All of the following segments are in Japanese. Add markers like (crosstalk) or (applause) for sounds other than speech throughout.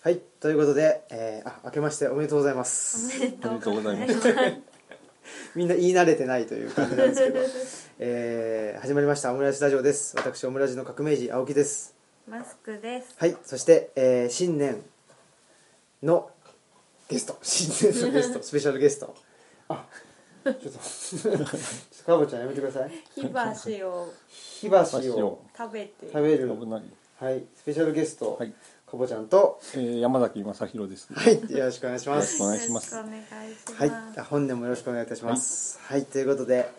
はいということで、えー、あ明けましておめでとうございます。おめでとうございます。(laughs) みんな言い慣れてないという感じなんですけど、(laughs) えー、始まりましたオムライスラジオです。私オムラジの革命児青木です。マスクです。はいそして、えー、新年のゲスト。新年のゲスト。(laughs) スペシャルゲスト。あちょっとちょっとかぼちゃんやめてください。火箸を火箸を食べて。食べる。危ない、はいスペシャルゲスト、はいかぼちゃんと。えー、山崎正弘です、はいよろしくお願いします。よろしくお願いします。はい、あ本年もよろしくお願いいたします。はい、ということで、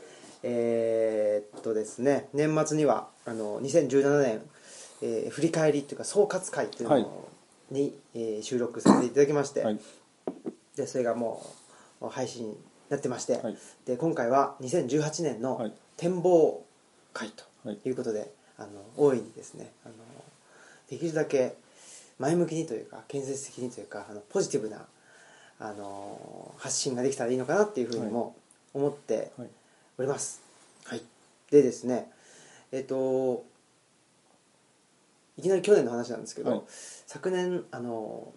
えーっとですね、年末にはあの2017年、えー振り返りというか総括会というのはい。に、えー収録させていただきまして、はい。でそれがもう配信になってまして、はい。で今回は2018年のはい。展望会とはい。いうことで、あの大いにですねあのできるだけ前向きにというか建設的にというかあのポジティブなあの発信ができたらいいのかなっていうふうにも思ってはい。おります。はい、でですねえっ、といきなり去年の話なんですけど、はい。昨年あの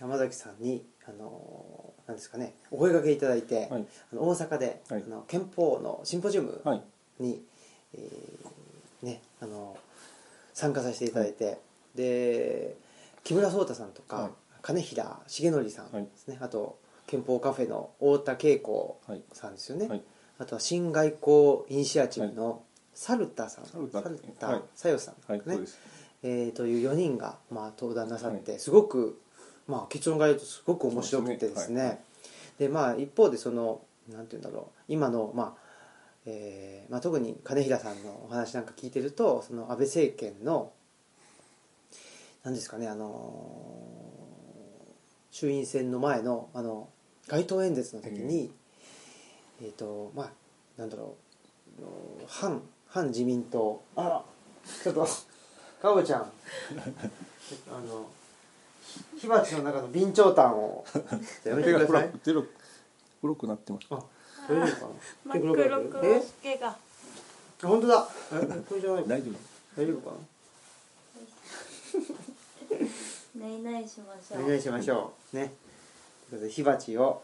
山崎さんにあのなんですかねお声掛けいただいて、はい。あの大阪で、はい。あの憲法のシンポジウムはい。に、えーねあの参加させていただいて、で木村壮太さんとか、はい。金平重則さんはい。ですね、あと憲法カフェの太田恵子はい。さんですよね、はい。あとは新外交イニシアチブのサルタさん、サルタサルタはい。さよさんはい、ねえーという4人が、まあ、登壇なさって、すごく、まあ、結論から言うとすごく面白くてですね。でまあ一方でそのなんて言うんだろう。今の、まあえーまあ、特に金平さんのお話なんか聞いてるとその安倍政権の何ですかねあのー衆院選の前のあの街頭演説の時に、えっ、とまあなんだろう反反自民党。あらちょっとかぼちゃん。(laughs) あの火鉢の中の備長炭を。やめてください。く手が黒くなってます。あ大丈夫かな？真っ黒黒え助が。あ本当だ。えこれじゃない大丈大丈夫かな？(laughs) いないしましょう。なお願いしましょう。ね。ということで火鉢を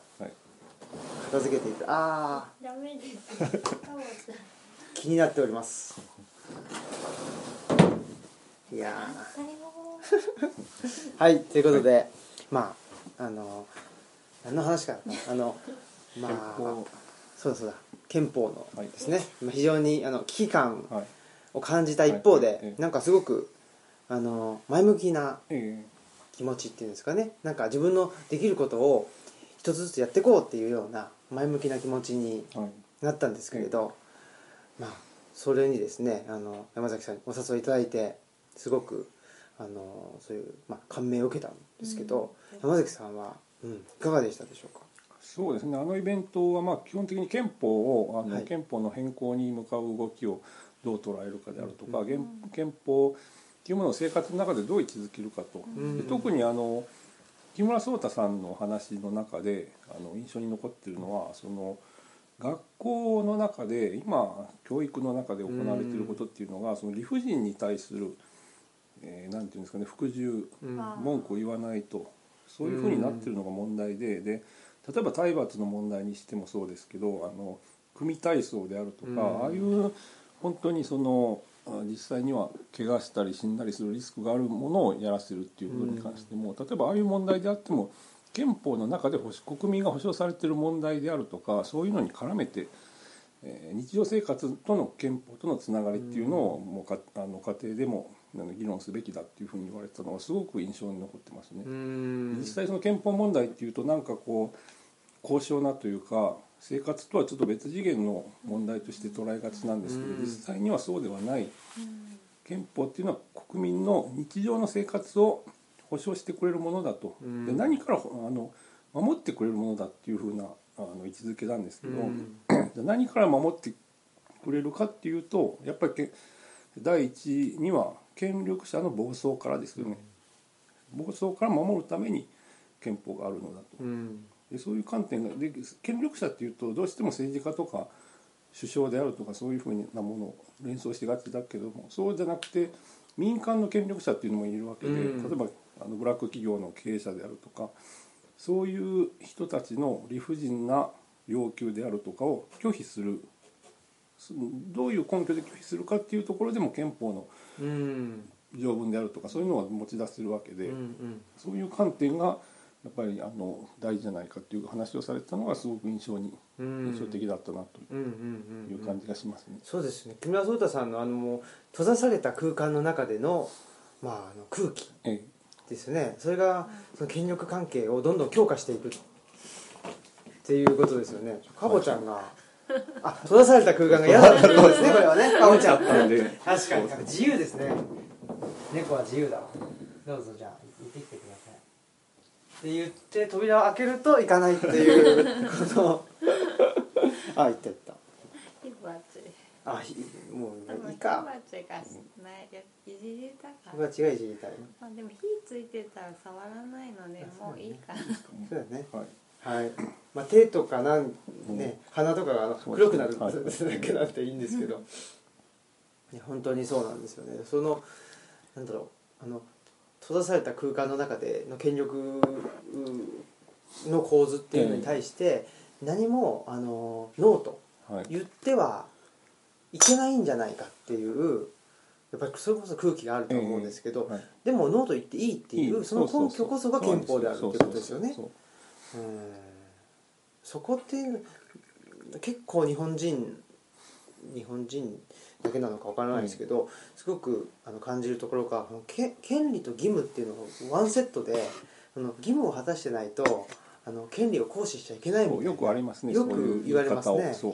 片付けていた。ああダメです。気になっております。(laughs) いや (laughs) はいということで、まああの何の話かな。あのまあそうだそうだ。憲法のはいですね、まあ非常にあの危機感はい。を感じた一方で、なんかすごくあの前向きなえ気持ちっていうんですかね。なんか自分のできることを一つずつやっていこうっていうような前向きな気持ちにーはい。なったんですけれど、まあそれにですねあの山崎さんにお誘いいただいてすごくあのそういう、まあ、感銘を受けたんですけど、うん。山崎さんは、うん、いかがでしたでしょうか？そうですね。あのイベントはまあ基本的に憲法をあの、はい。憲法の変更に向かう動きをどう捉えるかであるとか、うん。憲憲法っていうものを生活の中でどう位置づけるかと、特にあの木村壮太さんの話の中であの印象に残っているのはその学校の中で今教育の中で行われていることっていうのが、その理不尽に対する、えーなんていうんですかね服従文句を言わないとそういうふうになってるのが問題で,、で例えば体罰の問題にしてもそうですけどあの組体操であるとか、うん。ああいう本当にそのあ実際には怪我したり死んだりするリスクがあるものをやらせるっていうことに関しても、例えばああいう問題であっても憲法の中で国民が保障されている問題であるとかそういうのに絡めて、えー日常生活との憲法とのつながりっていうのをもうかあの家庭でも議論すべきだっていうふうに言われたのがすごく印象に残ってますね。うん。実際その憲法問題っていうとなんかこう高尚なというか生活とはちょっと別次元の問題として捉えがちなんですけどうん。実際にはそうではない。うん。憲法っていうのは国民の日常の生活を保障してくれるものだと。うん。で何からあの守ってくれるものだっていうふうなあの位置づけなんですけどうん。(clears throat) じゃあ何から守ってくれるかっていうとやっぱりけ第一には権力者の暴走からですよね。暴走から守るために憲法があるのだと。うんでそういう観点がで権力者っていうとどうしても政治家とか首相であるとかそういうふうなものを連想しがちだけどもそうじゃなくて民間の権力者っていうのもいるわけで、うん例えばあのブラック企業の経営者であるとかそういう人たちの理不尽な要求であるとかを拒否するすどういう根拠で拒否するかっていうところでも憲法のうん。条文であるとかそういうのを持ち出せるわけで、うんうん。そういう観点がやっぱりあの大事じゃないかっていう話をされてたのがすごく印象にうん。印象的だったなとうんうんうんいう感じがしますね。そうですね。木村壮太さんのあのもう閉ざされた空間の中での,、まあ、あの空気ええですよね。それがその権力関係をどんどん強化していくっていうことですよね。かぼちゃんが、あ閉ざされた空間が嫌だったそうですね。これはね。かぼちゃん。だったんで。確かに。自由ですね。猫は自由だわ。どうぞじゃあ行ってきてくださいって言って扉を開けると行かないっていうこの (laughs) あ行った行った。火鉢。あひもういいか。鉢がないじりたいじりたい。まあでも火ついてたら触らないのでもういいかな。そうだね。はい。はい。まあ手とかなんね鼻とかが黒くなるはい。(laughs) だけなんていいんですけど。(laughs) いや本当にそうなんですよね。そのなんだろう。あの閉ざされた空間の中での権力の構図っていうのに対して何もあのノーとはい。言ってはいけないんじゃないかっていうやっぱりそれこそ空気があると思うんですけど、はい。でもノーと言っていいっていうその根拠こそが憲法であるっていうことですよね。そこって結構日本人日本人だけなのかわからないですけど、すごくあの感じるところがけ権利と義務っていうのをワンセットでその義務を果たしてないとあの権利を行使しちゃいけないみたいよくありますねよく言われますね。そう。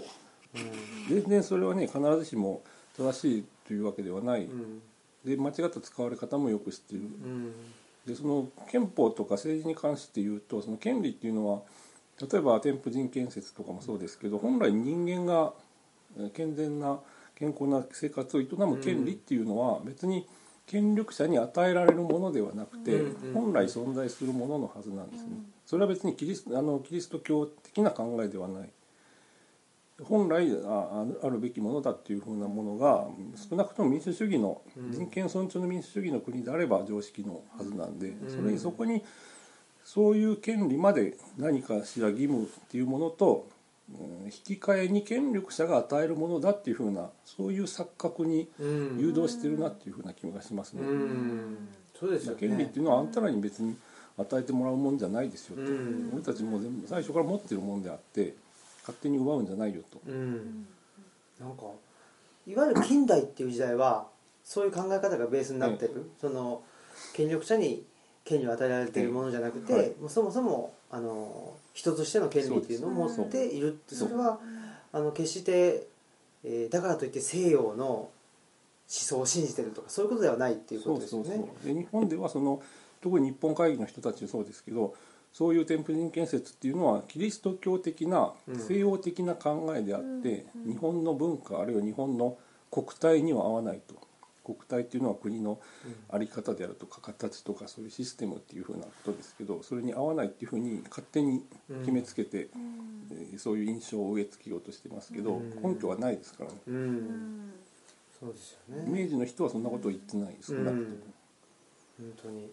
うん。全然それはね必ずしも正しいというわけではない、うん。で間違った使われ方もよく知っている。うん。でその憲法とか政治に関して言うとその権利っていうのは例えば添付人権説とかもそうですけど本来人間がえー健全な健康な生活を営む権利っていうのは別に権力者に与えられるものではなくて本来存在するもののはずなんですね。それは別にキリスあのキリスト教的な考えではない。本来ああるべきものだっていうふうなものが少なくとも民主主義のうん人権尊重の民主主義の国であれば常識のはずなんでんそれにそこにそういう権利まで何かしら義務っていうものとうん引き換えに権力者が与えるものだっていうふうなそういう錯覚にうん。誘導してるなっていうふうな気がしますね。うん。そうですよね。権利っていうのはあんたらに別に与えてもらうもんじゃないですよと、うん。俺たちも全部最初から持ってるもんであって勝手に奪うんじゃないよと、うん。なんかいわゆる近代っていう時代はそういう考え方がベースになってる、その権力者に権利を与えられているものじゃなくて、はい。もうそもそもあの人としての権利っていうのを持っているってそれはあの決して、えーだからといって西洋の思想を信じてるとかそういうことではないっていうことですよね。そうそうで日本ではその特に日本会議の人たちそうですけどそういう添付人権説っていうのはキリスト教的なうん。西洋的な考えであって、うん。日本の文化あるいは日本の国体には合わないと国体っていうのは国の在り方であるとか形とかそういうシステムっていうふうなことですけどそれに合わないっていうふうに勝手に決めつけて、えーそういう印象を植え付けようとしてますけど、うん。根拠はないですからね。うん、うん。そうですよね。明治の人はそんなことを言ってない少なくとも。うん。本当に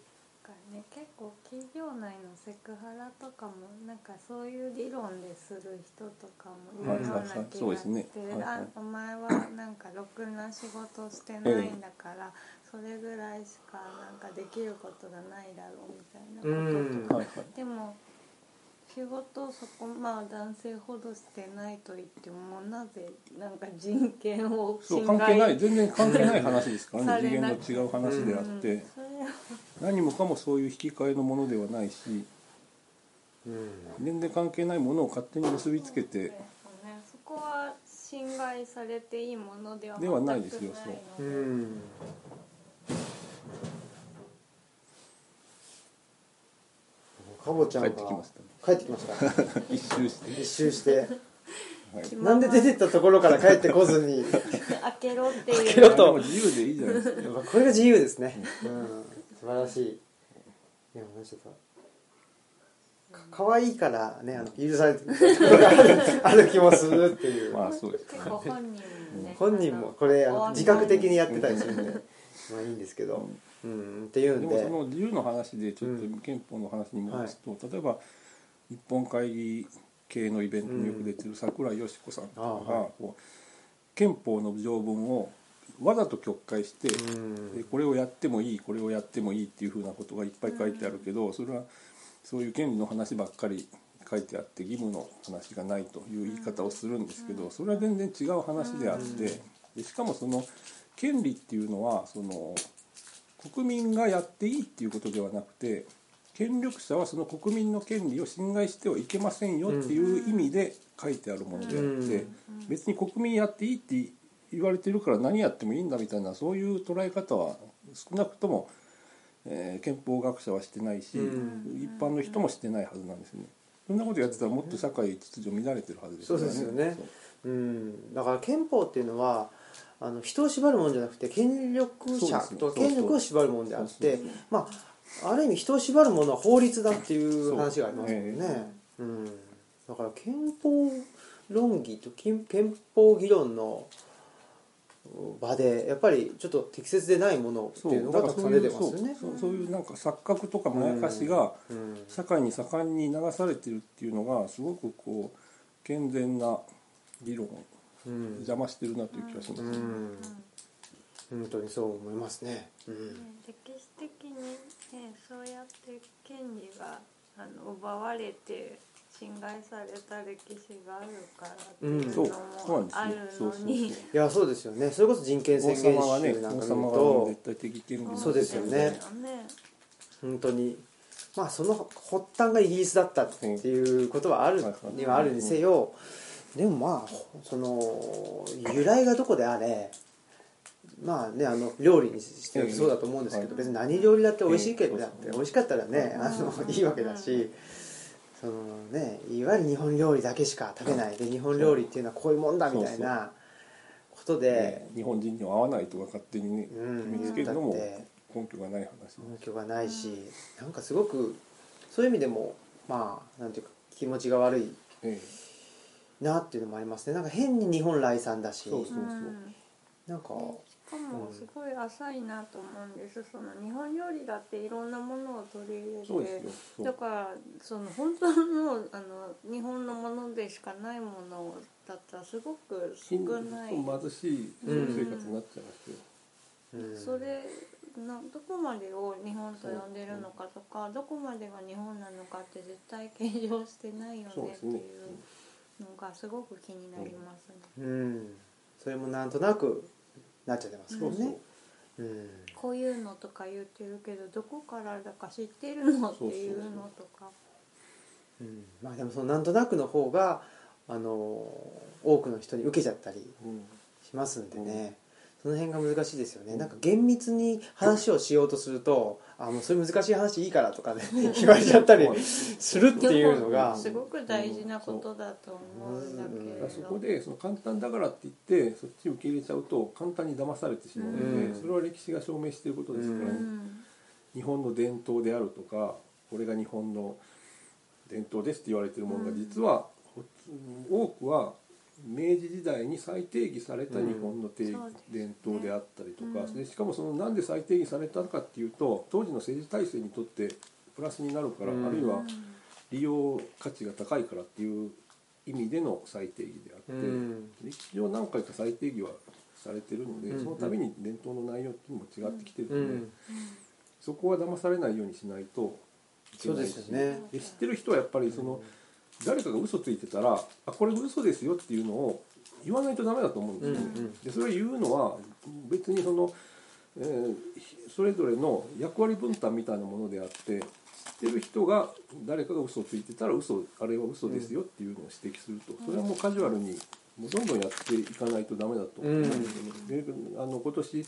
かね結構企業内のセクハラとかもなんかそういう理論でする人とかもいるような気がして、ね。はいはい。あお前はなんかろくな仕事してないんだから、それぐらいしかなんかできることがないだろうみたいなこととか、はいはい。でも仕事をそこまあ男性ほどしてないと言ってもなぜなんか人権をそう侵関係ない。害全然関係ない話ですからね。次元の違う話であって、うん何もかもそういう引き換えのものではないしうん。全然関係ないものを勝手に結びつけてそうですね。そこは侵害されていいものではではないですよ全くうないの。でんかぼちゃんが帰ってきましたね帰ってきました (laughs) 一周して、一周して。はい、なんで出てったところから帰ってこずに。(laughs) 開けろっていう。開けろと。でも自由でいいじゃないですか。これが自由ですね、うん、素晴らしい。いやちょっと。か可愛いからねあの許されてるところがあるある気もするっていう、まあそうです結構本人もね本人も。これあの自覚的にやってたりするんで。まあいいんですけど、うん。っていうん。ででもその自由の話でちょっとうん。憲法の話に戻すと、例えば日本会議系のイベントによく出てる桜井よし子さんとかが、こう憲法の条文をわざと曲解して、これをやってもいいこれをやってもいいっていうふうなことがいっぱい書いてあるけど、それはそういう権利の話ばっかり書いてあって義務の話がないという言い方をするんですけどそれは全然違う話であってでしかもその権利っていうのはその国民がやっていいっていうことではなくて権力者はその国民の権利を侵害してはいけませんよっていう意味で書いてあるものであって別に国民やっていいって言われてるから何やってもいいんだみたいなそういう捉え方は少なくとも、えー憲法学者はしてないし、うん。一般の人もしてないはずなんですよね。そんなことやってたらもっと社会秩序乱れてるはずですからそうですよね。そう。うん、だから憲法っていうのはあの人を縛るものじゃなくて権力者と権力を縛るものであってまあある意味人を縛るものは法律だっていう話がありますもんね。そうん、だから憲法論議と憲憲法議論の場でやっぱりちょっと適切でないものってそういうのがたくさん出てますよね。そうそうそういうなんか錯覚とかまやかしがうん。社会に盛んに流されてるっていうのがすごくこう健全な議論をうん邪魔してるなという気がします、うん。本当にそう思いますね、うん。歴史的に、ね、そうやって権利があの奪われて侵害された歴史があるからっていううん。そう。のそうなんですもあるのにいやそうですよね。それこそ人権王宣言様はね集なん王か見る様がと絶対的権利そうですよねそうだよね。本当に。まあその発端がイギリスだったっていうことはあるにはあるにせよ。でもまあその由来がどこであれまあねあの料理にしてもそうだと思うんですけどはい。別に何料理だって美味しいけどだっええて美味しかったらねあのいいわけだしそのねいわゆる日本料理だけしか食べないで日本料理っていうのはこういうもんだみたいなことでね日本人には合わないとか勝手にねうん。決めつけるのも根拠がない話。根拠がないし、なんかすごくそういう意味でもまあなんていうか気持ちが悪いえなっていうのもありますね。なんか変に日本来産だし。そうそうう。ん。なんかしかもすごい浅いなと思うんです。その日本料理だっていろんなものを取り入えそうですれてよ。そう。だからその本当のあの日本のものでしかないものだったらすごく少ない、貧しい生活になっちゃいますよ、うん。それなどこまでを日本と呼んでるのかとかどこまでが日本なのかって絶対計上してないよねっていうのがすごく気になりますね。うん。それもなんとなくなっちゃってますもん。ねうん。こういうのとか言ってるけどどこからだか知ってるのっていうのとか。うん。まあでもそのなんとなくの方があの多くの人に受けちゃったりうん。しますんでね、その辺が難しいですよね、なんか厳密に話をしようとすると「あもうそれ難しい話いいから」とかね (laughs) 言われちゃったりするっていうのが。すごく大事なことだと思うんだけれど、そこでその簡単だからって言ってそっち受け入れちゃうと簡単に騙されてしまうので、うん。それは歴史が証明していることですからね、うん。日本の伝統であるとかこれが日本の伝統ですって言われてるものが実は、ほ多くは明治時代に再定義された日本の伝統であったりとか、うんでしかもそのなんで再定義されたかっていうと当時の政治体制にとってプラスになるから、うん。あるいは利用価値が高いからっていう意味での再定義であって、うん。歴史上何回か再定義はされてるので、うん。その度に伝統の内容っていうのも違ってきてるので、うん。そこは騙されないようにしないといけそうでないしね。で知ってる人はやっぱりその、誰かが嘘ついてたらあこれ嘘ですよっていうのを言わないとダメだと思うんですよね。うんうんでそれを言うのは別にその、えーそれぞれの役割分担みたいなものであって知ってる人が誰かが嘘をついてたら嘘あれは嘘ですよっていうのを指摘すると、それはもうカジュアルにもうどんどんやっていかないとダメだと思うんですよね。であの今年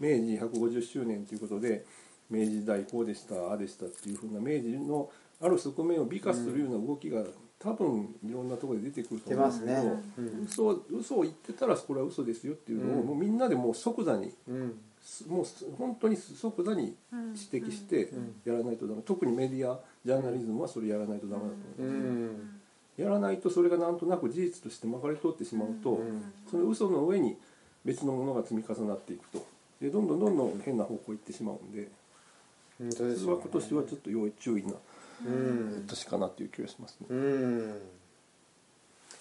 明治150周年ということで明治時代こうでしたああでしたっていうふうな明治のある側面を美化するような動きが多分いろんなところで出てくると出思うんますねですけど、うん。嘘を嘘を言ってたらこれは嘘ですよっていうのを、うん。もうみんなでもう即座にうん。もう本当に即座に指摘してん。やらないとダメ、特にメディアジャーナリズムはそれやらないとダメだと思う、うん。やらないとそれがなんとなく事実としてまかり通ってしまうと、うん。その嘘の上に別のものが積み重なっていくと。でどんどんどんどん変な方向行ってしまうんでそれは今年はちょっと要注意なうん年かなっていう気がしますね。うん。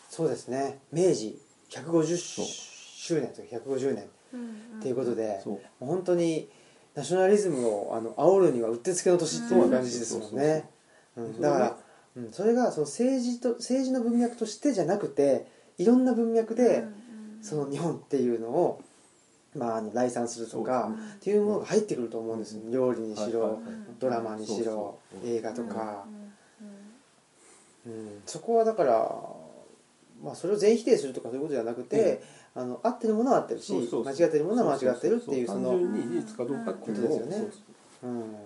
そうですね。明治150そう。周年というか150年。うんっていうことで、そう。もう本当にナショナリズムをあの煽るにはうってつけの年っていう感じですもんね、うん、だから、うん、それがその政治と政治の文脈としてじゃなくていろんな文脈で、その日本っていうのを、まあ、あの来賛するとか、っていうものが入ってくると思うんですよ。料理にしろ、ドラマにしろ映画とか、うん。うん、そこはだから、まあ、それを全否定するとかそういうことじゃなくて、あの合ってるものは合ってるし間違ってるものは間違ってるっていうその単純に事実かどうかっていうのをことですよね。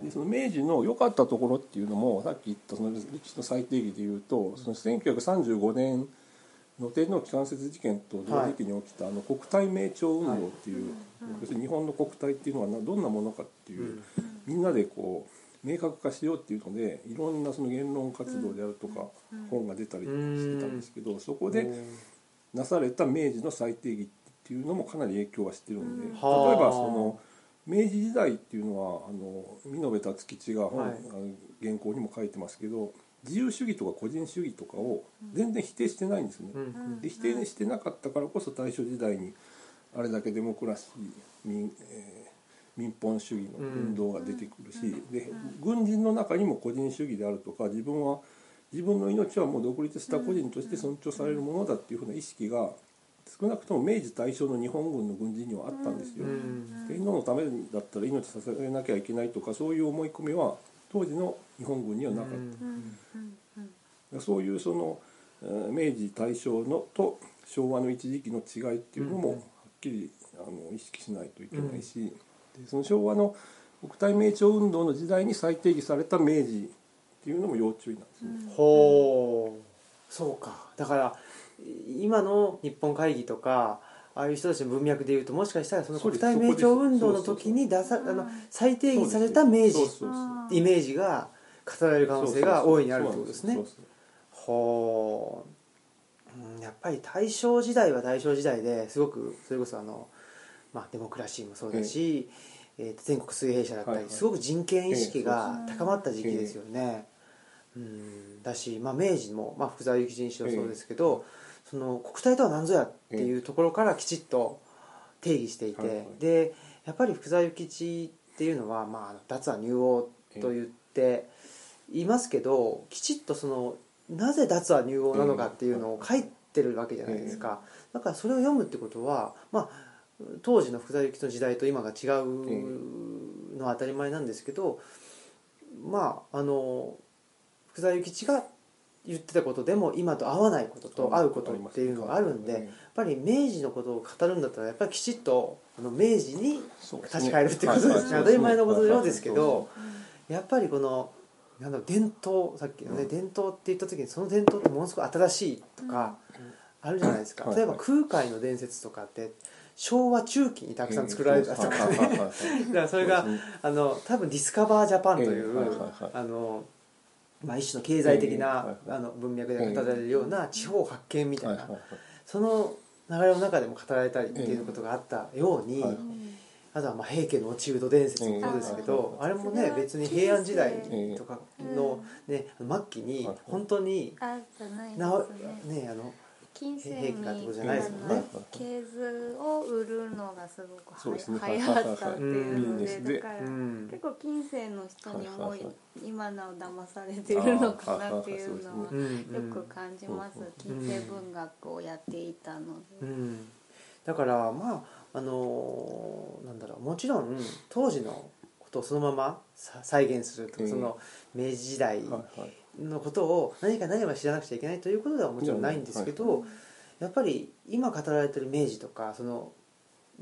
でその明治の良かったところっていうのもさっき言ったその歴史の最定義でいうとその1935年の天皇機関節事件と同時期に起きたあの国体名朝運動っていう、要するに日本の国体っていうのはなどんなものかっていう、みんなでこう明確化しようっていうのでいろんなその言論活動であるとか本が出たりしてたんですけどそこでなされた明治の最定義っていうのもかなり影響はしてるんで例えはあ。ばその明治時代っていうのはあの見延達吉が本、原稿にも書いてますけど自由主義とか個人主義とかを全然否定してないんですね。うん。で否定してなかったからこそ大正時代にあれだけデモクラシー民,、えー民本主義の運動が出てくるし、で軍人の中にも個人主義であるとか自分は自分の命はもう独立した個人として尊重されるものだっていうふうな意識が少なくとも明治大正の日本軍の軍人にはあったんですよ。うん天皇のためだったら命捧げなきゃいけないとかそういう思い込みは当時の日本軍にはなかった。うん。うんうんうん。そういうそのえー明治大正のと昭和の一時期の違いっていうのもうんはっきりあの意識しないといけないし、でその昭和の国体名朝運動の時代に再定義された明治っていうのも要注意なんですね。ほう。そうか。だから今の日本会議とかああいう人たちの文脈でいうともしかしたらその国体名朝運動の時に出さあの再定義された明治。イメージが語られる可能性が大いにあるってことですね。ほううんやっぱり大正時代は大正時代ですごくそれこそあの、まあ、デモクラシーもそうだし、えーと全国水平社だったり、はいはい。すごく人権意識がええ高まった時期ですよね。うん。だし、まあ、明治も、まあ、福沢諭吉にしろそうですけど、その国体とは何ぞやっていうところからきちっと定義していて、はいはい。でやっぱり福沢諭吉っていうのは、まあ、脱は入王と言っていますけどきちっとそのなぜ脱は入王なのかっていうのを書いてるわけじゃないですか、だからそれを読むってことは、まあ、当時の福沢諭吉の時代と今が違うのは当たり前なんですけどまああの福沢諭吉が言ってたことでも今と合わないことと合うことっていうのがあるんでやっぱり明治のことを語るんだったらやっぱりきちっとあの明治に立ち返るってことですね。当たり前のことのようですけどやっぱりこのなんだろう伝統さっきのね、伝統って言った時にその伝統ってものすごく新しいとかあるじゃないですか、はい例えば空海の伝説とかって昭和中期にたくさん作られたとかね、だからそれがあの多分ディスカバージャパンという、あのまあ、一種の経済的な、あの文脈で語られるような地方発見みたいな、その流れの中でも語られたりっていうことがあったように、はいあとはまあ平家の落ちうど伝説もそうですけど、あれもね別に平安時代とかの、ね、末期にはい本当にあじゃなねあの金銭にじゃないですもんね。あの系図を売るのがすごく流行ったっていうのでだからうん。結構金銭の人にも今なお騙されてるのかなっていうのはよく感じます。うん。金銭文学をやっていたので。うん、だからまああのなんだろう。もちろん当時のことをそのままさ再現するとその明治時代はいはいのことを何か何か知らなくちゃいけないということではもちろんないんですけど、やっぱり今語られてる明治とかその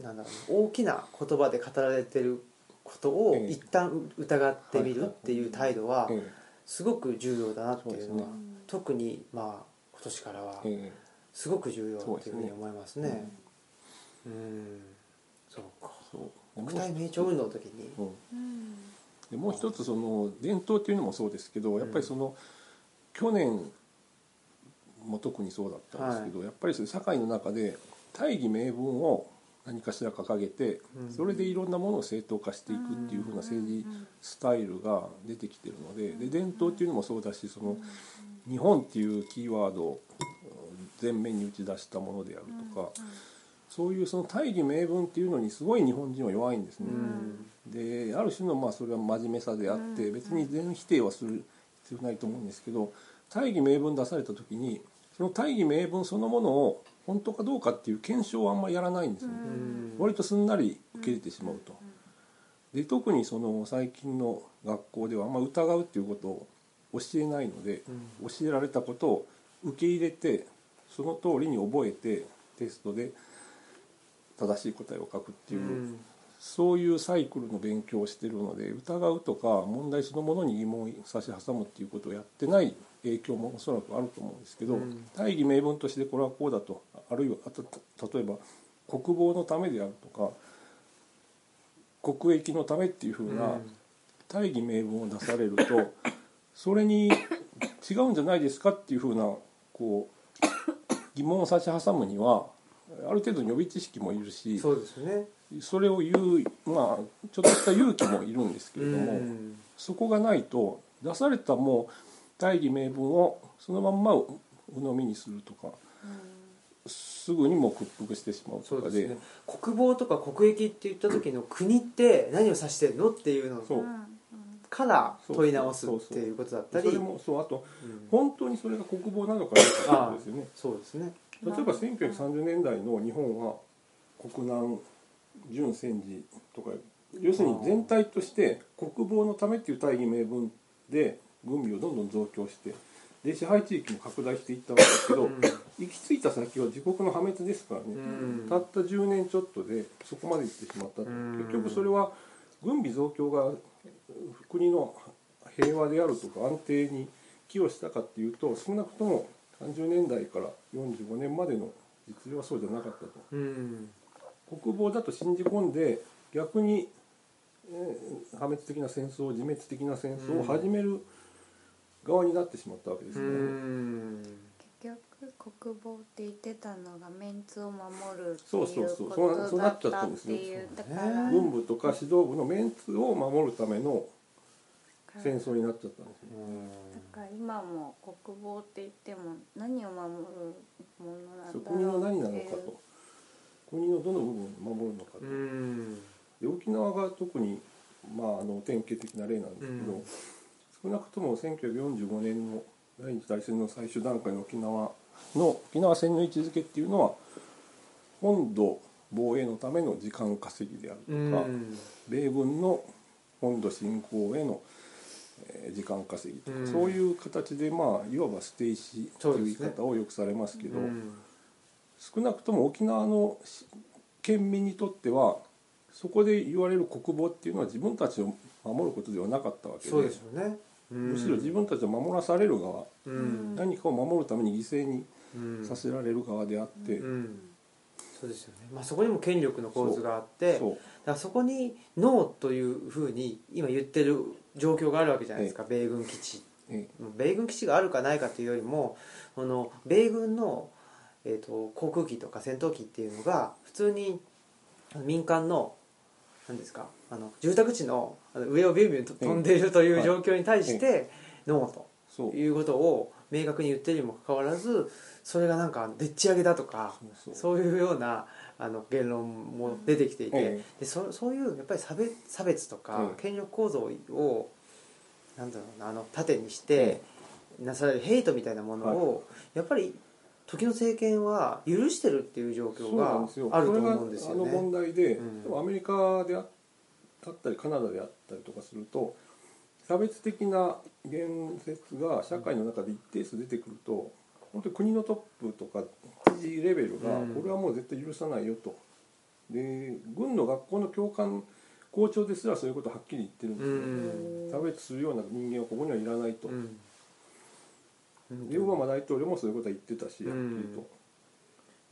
なんだろうな大きな言葉で語られてることをええ。一旦疑ってみるっていう態度はえすごく重要だなっていうのは特にまあ今年からはええ。すごく重要っていうふうに思いますね。うん。そうか。国体名朝運動の時にうん。うんでもう一つその伝統っていうのもそうですけどやっぱりその、去年も特にそうだったんですけど、やっぱりその社会の中で大義名分を何かしら掲げてうん。それでいろんなものを正当化していくっていう風な政治スタイルが出てきてるのでで伝統っていうのもそうだしその日本っていうキーワードを前面に打ち出したものであるとかそういうその大義名分っていうのにすごい日本人は弱いんですね。である種のまあそれは真面目さであってうん。別に全否定はする必要ないと思うんですけど大義名分出された時にその大義名分そのものを本当かどうかっていう検証はあんまりやらないんですね。割とすんなり受け入れてしまうと。で特にその最近の学校ではあんま疑うっていうことを教えないので教えられたことを受け入れてその通りに覚えてテストで正しい答えを書くっていう、そういうサイクルの勉強をしてるので疑うとか問題そのものに疑問を差し挟むっていうことをやってない影響もおそらくあると思うんですけど、うん。大義名分としてこれはこうだとあるいはあと例えば国防のためであるとか国益のためっていうふうな大義名分を出されるとそれに違うんじゃないですかっていうふうなこう疑問を差し挟むにはある程度予備知識もいるしそうですよねそれを言うまあちょっとした勇気もいるんですけれども、うん。そこがないと出されたもう大義名分をそのまんま鵜呑みにするとかすぐにも屈服してしまうとかで。ね。国防とか国益って言った時の国って何を指してるのっていうのから問い直すっていうことだったそりれもそうあとうん。本当にそれが国防なのかどうかですよね。そうですね。例えば1930年代の日本は国難準戦時とか要するに全体として国防のためっていう大義名分で軍備をどんどん増強してで支配地域も拡大していったわけですけど、行き着いた先は自国の破滅ですからね、うん。たった10年ちょっとでそこまで行ってしまったと、うん。結局それは軍備増強が国の平和であるとか安定に寄与したかっていうと少なくとも30年代から45年までの実情はそうじゃなかったと。うん国防だと信じ込んで逆に、えー破滅的な戦争自滅的な戦争を始める側になってしまったわけですね。ん結局国防って言ってたのがメンツを守るってそうそうそういうこそうそうなっちゃとだったっったんですねていうだから。軍部とか指導部のメンツを守るための戦争になっちゃったんですよ。だから今も国防って言っても何を守るものなんだろう国の何なのっていうかと国のどの部分を守るのかで沖縄が特に、まあ、あの典型的な例なんですけど、うん。少なくとも1945年の第二次大戦の最終段階の沖縄の沖縄戦の位置づけっていうのは本土防衛のための時間稼ぎであるうとか、ん。米軍の本土侵攻へのえー時間稼ぎとか、うん。そういう形でまあいわば捨て石という言い方をよくされますけどうん少なくとも沖縄のし県民にとってはそこで言われる国防っていうのは自分たちを守ることではなかったわけでそうですよね。むしろ自分たちを守らされる側、うん。何かを守るために犠牲にうんさせられる側であって、うん。そうですよね。まあそこにも権力の構図があってそうだからそこにノーというふうに今言ってる状況があるわけじゃないですか、米軍基地。え米軍基地があるかないかというよりもこの米軍の、えー、と航空機とか戦闘機っていうのが普通に民間の何ですかあの住宅地の上をビュンビュンと飛んでいるという状況に対してノーということを明確に言ってるにもかかわらずそれがなんかでっち上げだとかそういうようなあの言論も出てきていて、えでそそういうやっぱり差別差別とかええ権力構造をなんだろうなあの盾にしてなされるヘイトみたいなものを、やっぱり時の政権は許してるっていう状況があると思うんですよそれがあの問ね。題で、うん。でもアメリカであったりカナダであったりとかすると差別的な言説が社会の中で一定数出てくると本当に国のトップとか知事レベルがうん。これはもう絶対許さないよと。で軍の学校の教官校長ですらそういうことをはっきり言ってるんですよ、差別するような人間はここにはいらないと、うんでオバマ大統領もそういうことは言ってたし、うん。はっきりと。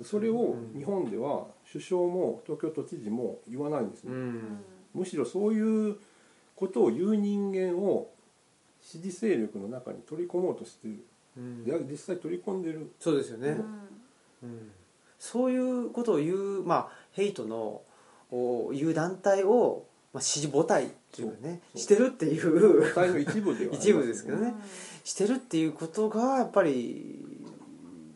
それを日本では首相も東京都知事も言わないんですね、うん。むしろそういうことを言う人間を支持勢力の中に取り込もうとしてる。うん。で実際取り込んでる。そうですよね、うん。そういうことを言うまあヘイトのをいう団体を、まあ、支持母体っていうかねそう。してるっていう。一部ではあります一部ですけどね。うん。してるっていうことがやっぱり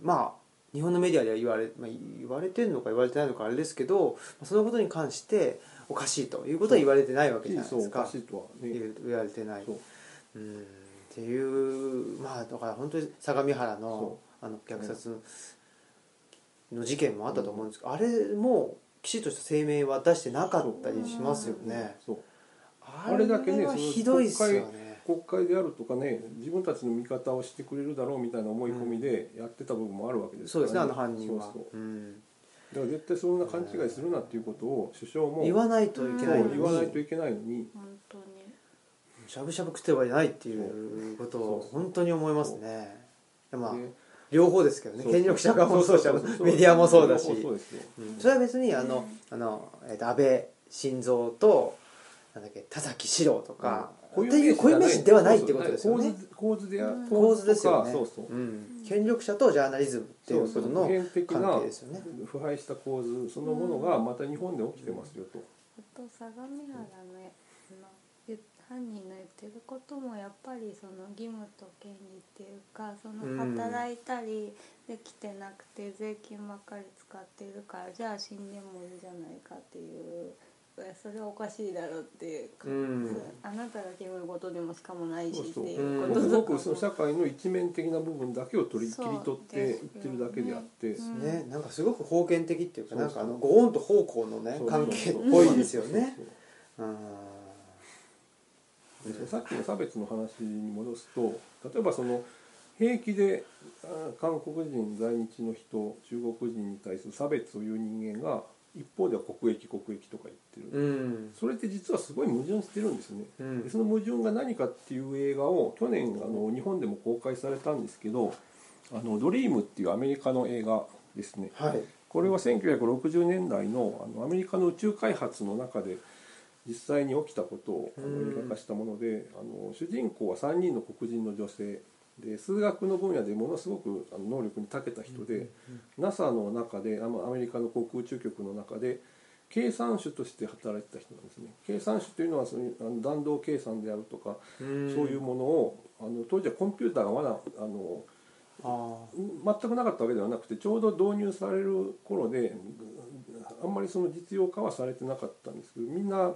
まあ日本のメディアでは言われ,、まあ、言われてるのか言われてないのかあれですけどそのことに関しておかしいということは言われてないわけじゃないですか。かしいとはね。言われてない。そう。うん。っていうまあだから本当に相模原のあの虐殺の事件もあったと思うんですけど、あれもきちっとした声明は出してなかったりしますよね、そうああれだけねひどいっすよね。国会であるとかね自分たちの味方をしてくれるだろうみたいな思い込みでやってた部分もあるわけですそうですねあの犯人は。そうそう。うん。だから絶対そんな勘違いするなっていうことを首相も言わないといけないの言わないとにいけないのに。本当に。しゃぶしゃぶ食ってはいないっていうことを本当に思いますね。でまあで両方ですけどね。権力者側もそうだしメディアもそうだし。それは別にあのあの、えーと安倍晋三となんだっけ田崎史郎とか、っていう固有名詞ではないってことですよね。構図構図で構図ですよね。そうそう。うん、権力者とジャーナリズムっていうことの関係ですよね。腐敗した構図そのものがまた日本で起きてますよと、あと相模原の犯人の言ってることもやっぱりその義務と権利っていうかそのうん働いたりできてなくて税金ばっかり使ってるからじゃあ死んでもいいじゃないかっていうえそれはおかしいだろうっていうか、うん。あなたが決めることでもしかもないしっていうこととかもごくその社会の一面的な部分だけを取り切り取っていってるだけであって、うん。ねなんかすごく封建的っていうかなんかあのご恩と奉公のね関係っぽいですよね。さっきの差別の話に戻すと例えばその平気であ韓国人在日の人中国人に対する差別を言う人間が一方では国益国益とか言ってる、うん。それって実はすごい矛盾してるんですね、うん。でその矛盾が何かっていう映画を去年あの日本でも公開されたんですけど「あのドリームっていうアメリカの映画ですね。はい。これは1960年代のあのアメリカの宇宙開発の中で実際に起きたことをあのうん。映画化したものであの主人公は3人の黒人の女性で数学の分野でものすごく能力に長けた人で NASA の中であのアメリカの航空宇宙局の中で計算手として働いてた人なんですね。計算手というのはそういうあの弾道計算であるとかそういうものをあの当時はコンピューターがまだあのあ全くなかったわけではなくてちょうど導入される頃であんまりその実用化はされてなかったんですけどみんな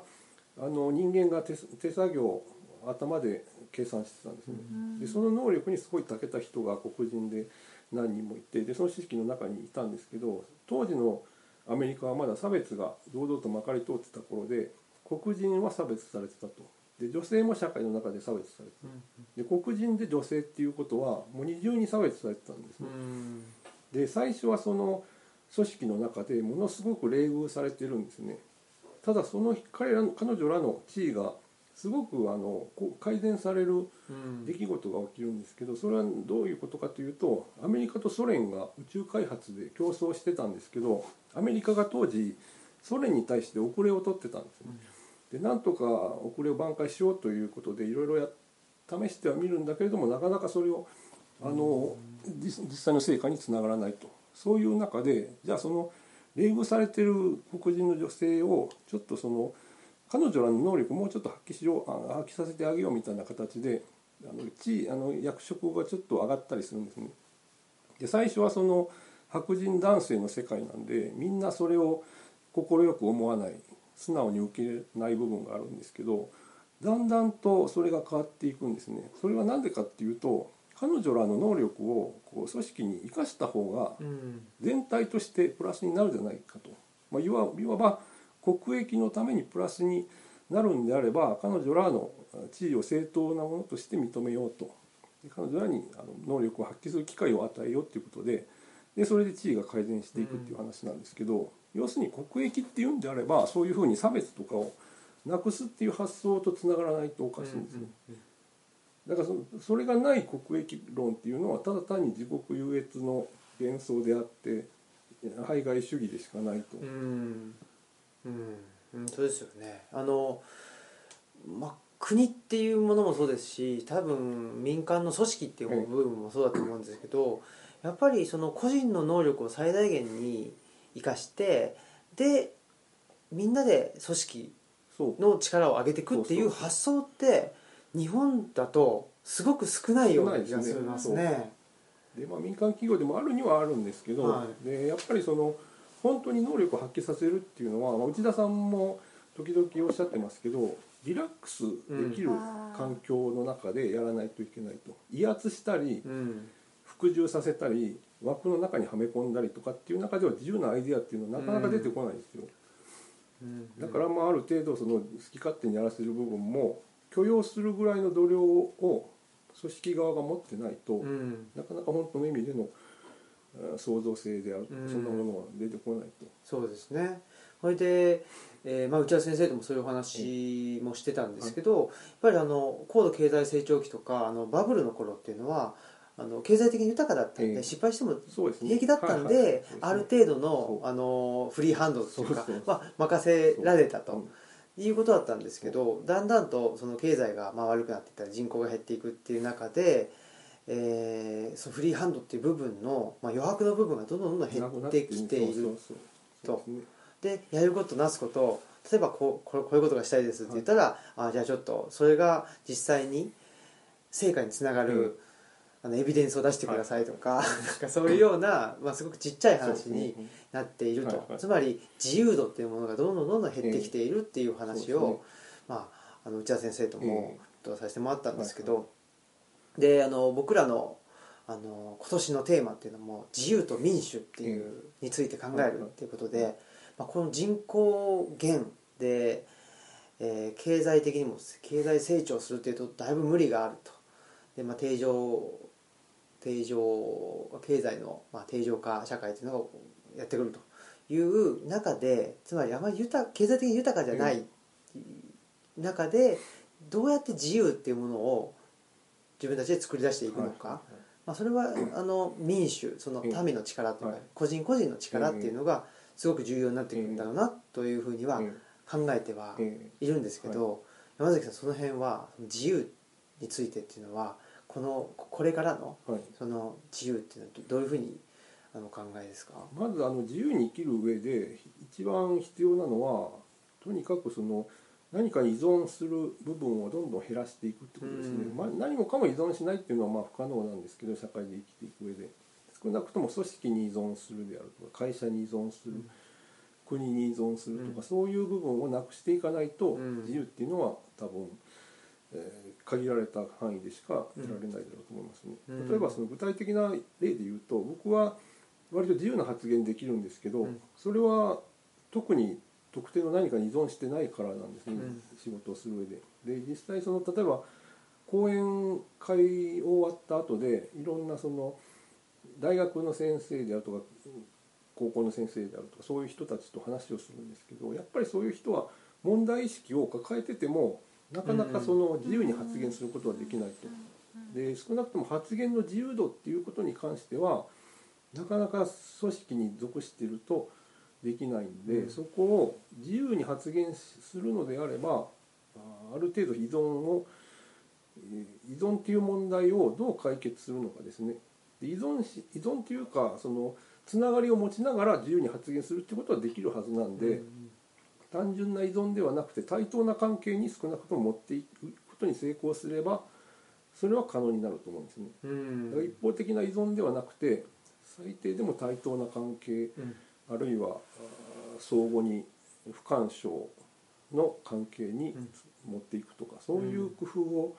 あの人間が手手作業頭で計算してたんですね。でその能力にすごい長けた人が黒人で何人もいてでその組織の中にいたんですけど当時のアメリカはまだ差別が堂々とまかり通ってた頃で黒人は差別されてたと。で女性も社会の中で差別されてた。で黒人で女性っていうことはもう二重に差別されてたんですうねん。で最初はその組織の中でものすごく冷遇されてるんですね。ただその彼らの彼女らの地位がすごくあのこう改善されるうん。出来事が起きるんですけどそれはどういうことかというとアメリカとソ連が宇宙開発で競争してたんですけどアメリカが当時ソ連に対して遅れを取ってたんですね。でなんとか遅れを挽回しようということでいろいろや試してはみるんだけれどもなかなかそれをあの実実際の成果につながらないと。そういう中でじゃあその冷遇されてる黒人の女性をちょっとその彼女らの能力をもうちょっと発揮しようあ発揮させてあげようみたいな形であの地位あの役職がちょっと上がったりするんですね。で最初はその白人男性の世界なんでみんなそれを快く思わない素直に受け入れない部分があるんですけどだんだんとそれが変わっていくんですね。それは何でかっていうと彼女らの能力をこう組織に生かした方がうん全体としてプラスになるじゃないかと、まあ、いわいわば国益のためにプラスになるんであれば彼女らの地位を正当なものとして認めようと。で彼女らにあの能力を発揮する機会を与えようということででそれで地位が改善していくっていう話なんですけど、要するに国益っていうんであればそういうふうに差別とかをなくすっていう発想とつながらないとおかしいんですよ。だからそそれがない国益論っていうのはただ単に自国優越の幻想であって排外主義でしかないと、うんうん。うんそうですよね。あのまあ国っていうものもそうですし多分民間の組織っていう部分もそうだと思うんですけどやっぱりその個人の能力を最大限に生かしてでみんなで組織の力を上げていくっていう発想って日本だとすごく少ないような気がすね。ますね。で、まあ、民間企業でもあるにはあるんですけど、はい。でやっぱりその本当に能力を発揮させるっていうのは、まあ、内田さんも時々おっしゃってますけどリラックスできるうん。環境の中でやらないといけないと。威圧したりうん。服従させたり枠の中にはめ込んだりとかっていう中では自由なアイデアっていうのはなかなか出てこないんですよ、うん。だからまあある程度その好き勝手にやらせる部分も許容するぐらいの度量を組織側が持ってないと、うん。なかなか本当の意味でのあ創造性である、うんそんなものは出てこないと。そうですね。それで、えーまあ、内田先生ともそういうお話もしてたんですけど、やっぱりあの高度経済成長期とかあのバブルの頃っていうのはあの経済的に豊かだったんで、ええ。失敗しても平気だったんで、ある程度のあのフリーハンドというかまあ、任せられたとうん。いうことだったんですけどだんだんとその経済がまあ悪くなっていったり人口が減っていくっていう中で、えーそのフリーハンドっていう部分の、まあ、余白の部分がどんどんどんどん減ってきていると。でやることなすこと例えばこうこういうことがしたいですって言ったら、あじゃあちょっとそれが実際に成果につながる、うん。あのエビデンスを出してくださいとか,、なんかそういうような、まあ、すごくちっちゃい話になっていると、はいはい。つまり自由度っていうものがどんどんどんどん減ってきているっていう話を、ね。まあ、あの内田先生ともえとさせてもらったんですけど、はであの僕らのあの今年のテーマっていうのも自由と民主っていう、について考えるっていうことで、まあ、この人口減で、えー経済的にも経済成長するっていうとだいぶ無理があると。で、まあ、定常定常経済の、まあ、定常化社会っていうのがやってくるという中でつまりあまり豊経済的に豊かじゃない中でどうやって自由っていうものを自分たちで作り出していくのか、はい。まあ、それはあの民主そのええ民の力というか、はい。個人個人の力っていうのがすごく重要になってくるんだろうなというふうにはえ考えてはえいるんですけど、山崎さんその辺は自由についてっていうのはこのこれからのその自由っていうのはどういうふうにあのお考えですか、まずあの自由に生きる上で一番必要なのはとにかくその何かに依存する部分をどんどん減らしていくってことですね、うん。まあ、何もかも依存しないっていうのはまあ不可能なんですけど社会で生きていく上で。少なくとも組織に依存するであるとか会社に依存する、うん。国に依存するとか、うん。そういう部分をなくしていかないと、うん。自由っていうのは多分、えー限られた範囲でしか得られないだろうと思いますね。うん。例えばその具体的な例で言うと僕は割と自由な発言できるんですけど、それは特に特定の何かに依存してないからなんですね、うん仕事をする上で。で実際その例えば講演会終わった後でいろんなその大学の先生であるとか高校の先生であるとかそういう人たちと話をするんですけどやっぱりそういう人は問題意識を抱えててもなかなかその自由に発言することはできないと。で少なくとも発言の自由度っていうことに関してはなかなか組織に属しているとできないんで、うん。そこを自由に発言するのであればあある程度依存をえー依存っていう問題をどう解決するのかですね。で依存し依存っていうかそのつながりを持ちながら自由に発言するってことはできるはずなんで、単純な依存ではなくて対等な関係に少なくとも持っていくことに成功すればそれは可能になると思うんですね。うん。だから一方的な依存ではなくて最低でも対等な関係うんあるいは相互に不干渉の関係にうん。持っていくとか、そういう工夫を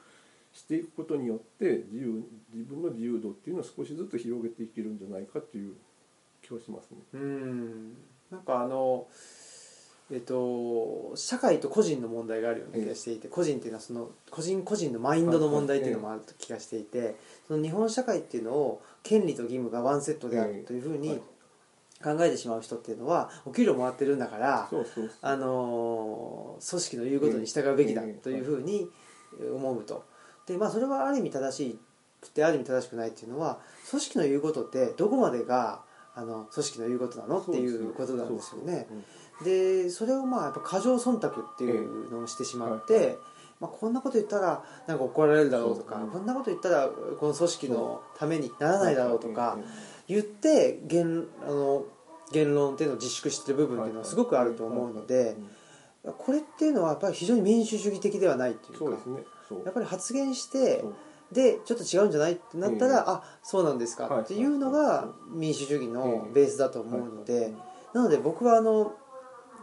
していくことによって自由自分の自由度っていうのを少しずつ広げていけるんじゃないかっていう気はしますね。うん。なんかあのえっと社会と個人の問題があるような気がしていて、個人っていうのはその個人個人のマインドの問題っていうのもある気がしていて、その日本社会っていうのを権利と義務がワンセットであるというふうに考えてしまう人っていうのはお給料もらってるんだから、あの組織の言うことに従うべきだというふうに思うと。でまあそれはある意味正しいってある意味正しくないっていうのは組織の言うことってどこまでがあの組織の言うことなのっていうことなんですよね。でそれをまあやっぱ過剰忖度っていうのをしてしまって、まあ、こんなこと言ったらなんか怒られるだろうとか、こんなこと言ったらこの組織のためにならないだろうとか、ええ言って現あの言論っていうのを自粛してる部分っていうのはすごくあると思うのでこれっていうのはやっぱり非常に民主主義的ではないっていうかそうですね。やっぱり発言してでちょっと違うんじゃないってなったら、ええあそうなんですかはい。っていうのが民主主義のベースだと思うので、はい。なので僕はあの、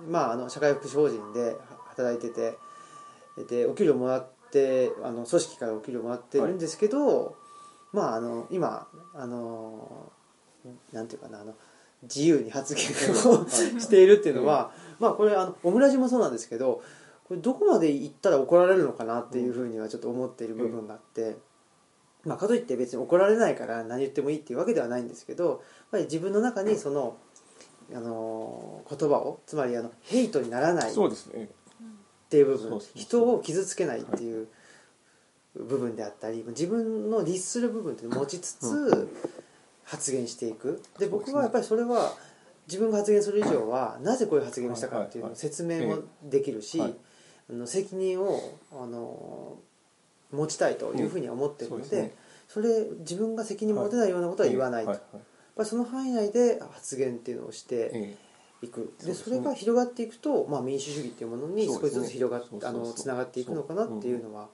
まあ、あの社会福祉法人で働いててでお給料もらってあの組織からお給料もらってるんですけど、まああの今あのなんていうかなあの自由に発言を (laughs) しているっていうのは、まあこれあのオムラジもそうなんですけどこれどこまで行ったら怒られるのかなっていうふうにはちょっと思っている部分があって、まあ、かといって別に怒られないから何言ってもいいっていうわけではないんですけどやっぱり自分の中にその、あの言葉をつまりあのヘイトにならないっそうですね。ていう部分人を傷つけないっていう部分であったり自分の律する部分って持ちつつ発言していく。で僕はやっぱりそれは自分が発言する以上はなぜこういう発言をしたかっていうのを説明もできるし、はい。あの責任をあの持ちたいというふうには思ってるので,、うん。それ自分が責任持てないようなことは言わないと、やっぱりその範囲内で発言っていうのをしてえいく。でそれが広がっていくと、まあ、民主主義っていうものに少しずつ広がっあのつながっていくのかなっていうのは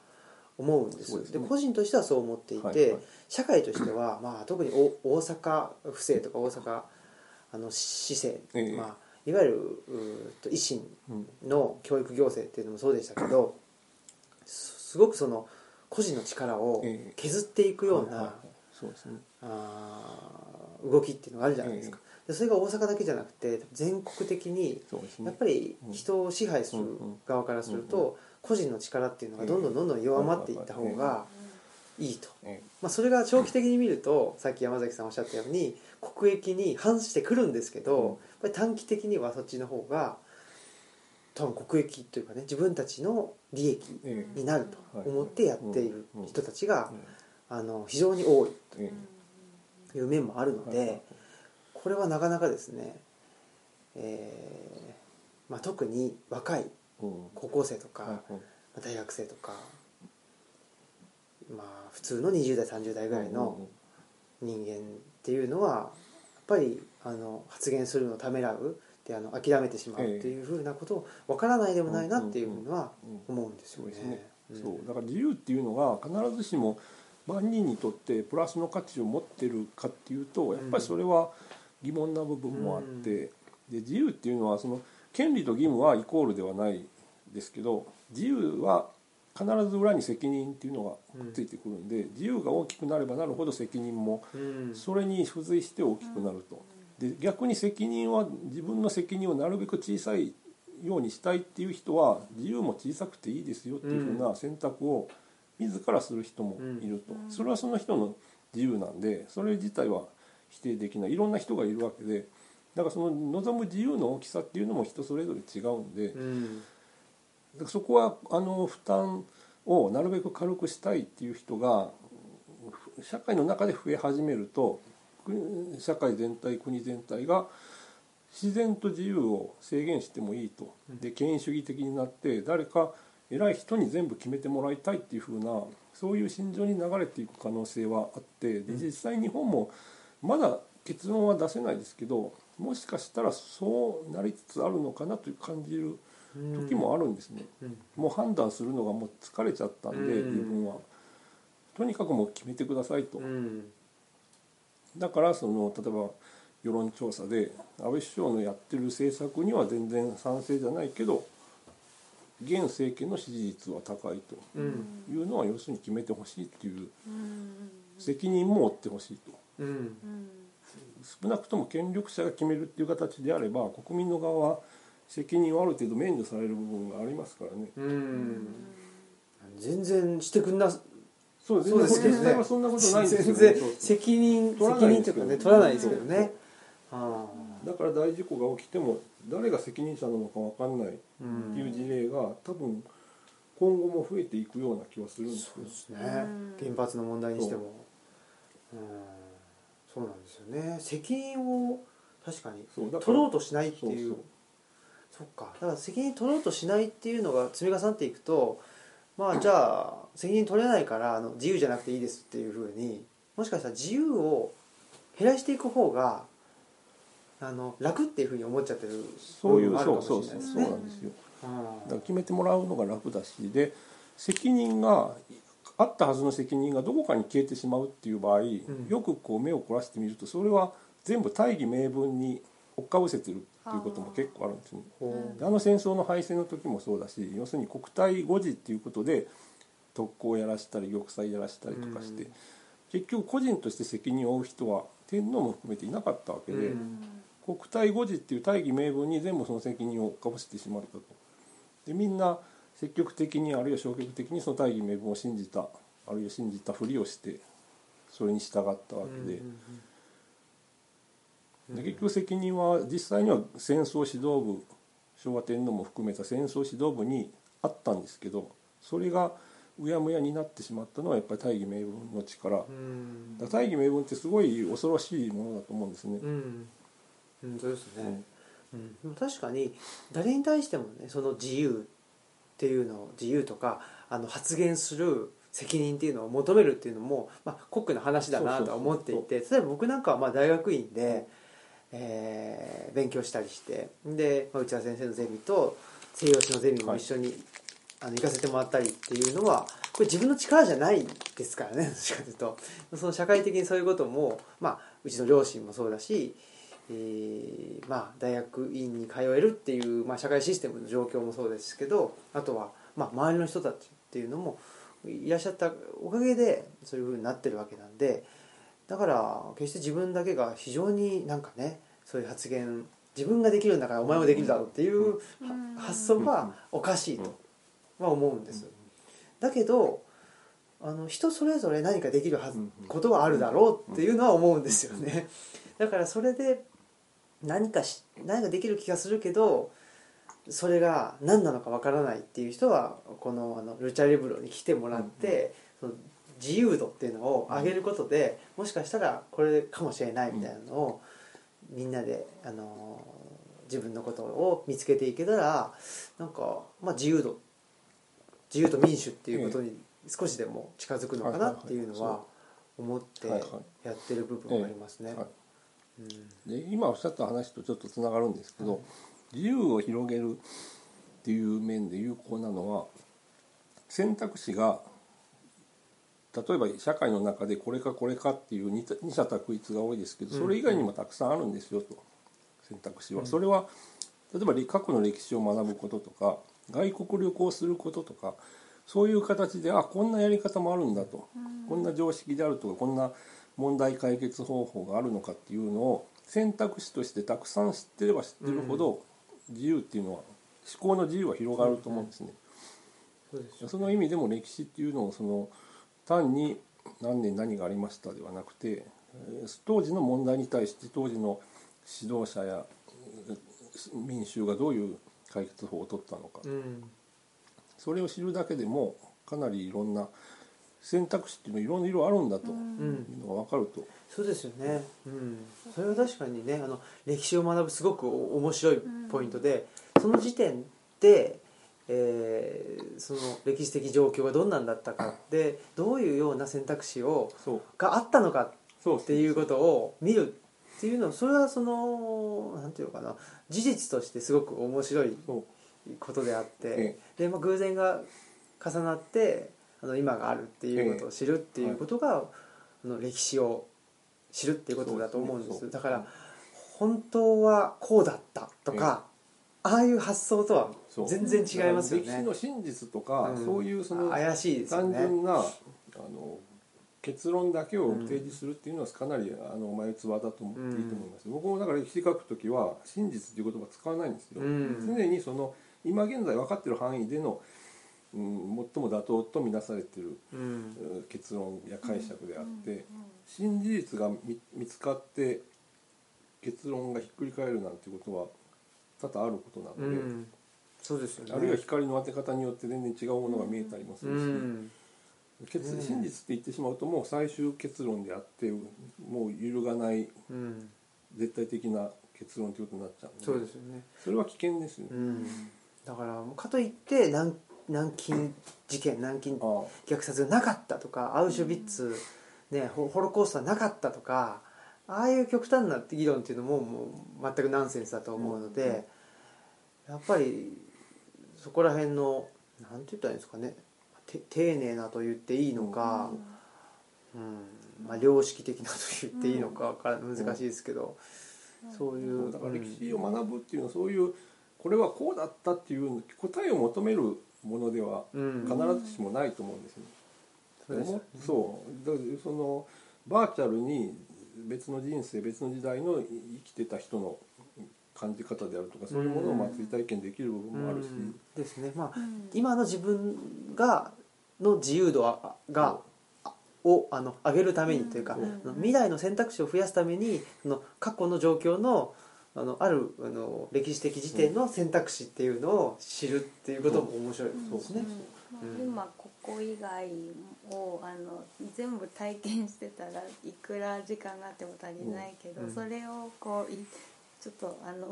思うんですね。で個人としてはそう思っていて、はいはい。社会としては、まあ、特にお大阪府政とか大阪あの市政、ええ。まあ、いわゆるうと維新うん。の教育行政っていうのもそうでしたけどすすごくその個人の力をええ。削っていくような動きっていうのがあるじゃないですか、でそれが大阪だけじゃなくて全国的にやっぱり人を支配する側からすると個人の力っていうのがどんどんどんどん弱まっていった方がいいと、えまあ、それが長期的に見るとさっき山崎さんおっしゃったように国益に反してくるんですけど、うん。やっぱり短期的にはそっちの方が多分国益というかね自分たちの利益ええになると思ってやっている人たちがえあの非常に多いえという面もあるのでこれはなかなかですね、えーまあ、特に若いうん高校生とか、大学生とか、まあ、普通の20代30代ぐらいの人間っていうのはやっぱりあの発言するのをためらうであの諦めてしまうっていうふうなことを分からないでもないなっていうのはうん思うんですよね。そうだから自由っていうのが必ずしも万人にとってプラスの価値を持ってるかっていうとやっぱりそれは疑問な部分もあって、で自由っていうのはその権利と義務はイコールではないですけど自由は必ず裏に責任っていうのがくっついてくるんで、自由が大きくなればなるほど責任もうん。それに付随して大きくなると。で逆に責任は自分の責任をなるべく小さいようにしたいっていう人は自由も小さくていいですよっていうふうな選択を自らする人もいると、うん。それはその人の自由なんでそれ自体は否定できない。いろんな人がいるわけでだからその望む自由の大きさっていうのも人それぞれ違うんで、そこはあの負担をなるべく軽くしたいっていう人が社会の中で増え始めると社会全体国全体が自然と自由を制限してもいいと。で権威主義的になって誰か偉い人に全部決めてもらいたいっていうふうなそういう心情に流れていく可能性はあってで実際日本もまだ結論は出せないですけどもしかしたらそうなりつつあるのかなという感じる時もあるんですね。うん。もう判断するのがもう疲れちゃったんで、うん。自分は。とにかくもう決めてくださいと、うん。だからその例えば世論調査で安倍首相のやってる政策には全然賛成じゃないけど現政権の支持率は高いと。うん。いうのは要するに決めてほしいっていううん。責任も負ってほしいと。うん。うん。少なくとも権力者が決めるっていう形であれば国民の側は責任はある程度免除される部分がありますからね。うん。全然してくんなそうそうですね実際はそんなことないんですよ全然そうそう責任責任というかね取らないですけどね。あだから大事故が起きても誰が責任者なのか分かんないっていう事例が多分今後も増えていくような気はするんですよ。そうですね。うん原発の問題にしても。うん。そうなんですよね。責任を確かに取ろうとしないっていうそうそっか。だから責任取ろうとしないっていうのが積み重なっていくとまあ (clears throat) じゃあ責任取れないからあの自由じゃなくていいですっていうふうにもしかしたら自由を減らしていく方があの楽っていうふうに思っちゃってるそういうそうそうそうそうもしれないですね。なんですよ。あだから決めてもらうのが楽だしで責任があったはずの責任がどこかに消えてしまうっていう場合、ん。よくこう目を凝らしてみるとそれは全部大義名分に追っかぶせてるっていうことも結構あるんですね。あの戦争の敗戦の時もそうだし要するに国体誤字っていうことで特攻をやらしたり玉砕やらしたりとかして、うん。結局個人として責任を負う人は天皇も含めていなかったわけで、うん。国体誤字っていう大義名分に全部その責任をかぶせてしまったと。でみんな積極的にあるいは消極的にその大義名分を信じたあるいは信じたふりをしてそれに従ったわけで,、で結局責任は実際には戦争指導部昭和天皇も含めた戦争指導部にあったんですけどそれがうやむやになってしまったのはやっぱり大義名分の力、大義名分ってすごい恐ろしいものだと思うんですね。うん。本当ですね、うん、でも確かに誰に対してもねその自由っていうのを自由とかあの発言する責任っていうのを求めるっていうのも、まあ、酷な話だなとは思っていて例えば僕なんかはまあ大学院で、えー勉強したりしてで、まあ、内田先生のゼミと西洋史のゼミも一緒に、あの行かせてもらったりっていうのはこれ自分の力じゃないですからねどっちかというと。その社会的にそういうことも、まあ、うちの両親もそうだしえーまあ、大学院に通えるっていう、まあ、社会システムの状況もそうですけどあとは、まあ、周りの人たちっていうのもいらっしゃったおかげでそういうふうになってるわけなんでだから決して自分だけが非常になんかねそういう発言自分ができるんだからお前もできるだろうっていううん。発想はおかしいとは思うんですだけどあの人それぞれ何かできるはずことはあるだろうっていうのは思うんですよね。だからそれで何かし何かできる気がするけどそれが何なのかわからないっていう人はこのあのルチャリブロに来てもらって、その自由度っていうのを上げることで、もしかしたらこれかもしれないみたいなのを、みんなであの自分のことを見つけていけたらなんか、まあ、自由度自由と民主っていうことに少しでも近づくのかなっていうのは思ってやってる部分がありますね。で今おっしゃった話とちょっとつながるんですけど、自由を広げるっていう面で有効なのは選択肢が例えば社会の中でこれかこれかっていう二二者択一が多いですけどそれ以外にもたくさんあるんですよと。選択肢は。それは例えば過去の歴史を学ぶこととか外国旅行することとかそういう形であこんなやり方もあるんだと、こんな常識であるとかこんな問題解決方法があるのかっていうのを選択肢としてたくさん知ってれば知ってるほど自由っていうのは思考の自由は広がると思うんですね。その意味でも歴史っていうのをその単に何年何がありましたではなくてえー当時の問題に対して当時の指導者やえー民衆がどういう解決法を取ったのか。うんそれを知るだけでもかなりいろんな選択肢っていうのいろんな色あるんだといううんのが分かると。そうですよね、うん、それは確かにねあの歴史を学ぶすごく面白いポイントで、その時点で、えーその歴史的状況がどんなんだったかでどういうような選択肢をがあったのかっていうことを見るっていうのそれはそのなんていうのかな事実としてすごく面白いことであって、えで、まあ、偶然が重なってあの今があるっていうことを知るっていうことが、あの歴史を知るっていうことだと思うんです。だから本当はこうだったとか、ああいう発想とは全然違いますよね。歴史の真実とか、うん。そういうその怪しいですよ単ね純なあの結論だけを提示するっていうのはかなりあの眉唾だと思っていいと思います、僕もだから歴史書く時は真実っていう言葉使わないんですよ、うん。常にその今現在分かってる範囲での、うん、最も妥当とみなされてるうん。うん結論や解釈であって、新事実が見見つかって結論がひっくり返るなんてことは多々あることなので、うん。そうですよね。あるいは光の当て方によって全然違うものが見えたりもすうるし、ん。結うん。真実って言ってしまうともう最終結論であってもう揺るがないうん。絶対的な結論ということになっちゃうのでそうですよね。それは危険ですよね。うん。だからかといって南南京事件南京虐殺がなかったとかアウシュビッツ、ね、ホホロコーストはなかったとかああいう極端な議論っていうのももう全くナンセンスだと思うので、やっぱりそこら辺のなんて言ったらいいんですかねて丁寧なと言っていいのか、うんまあ、良識的なと言っていいのかわから難しいですけど、そういうだから歴史を学ぶっていうのはそういうこれはこうだったっていう答えを求めるものではうん。必ずしもないと思うんですよね。そうですよね。そう。だからそのバーチャルに別の人生別の時代の生きてた人の感じ方であるとかそういうものをまあ追体験できる部分もあるし、うん。ですね。まあ、うん。今の自分がの自由度はがあをあの上げるためにというか、未来の選択肢を増やすためにその過去の状況のあのあるあの歴史的時点の選択肢っていうのを知るっていうことも面白いですね。まあうん今ここ以外をあの全部体験してたらいくら時間があっても足りないけど、うん。それをこういちょっとあの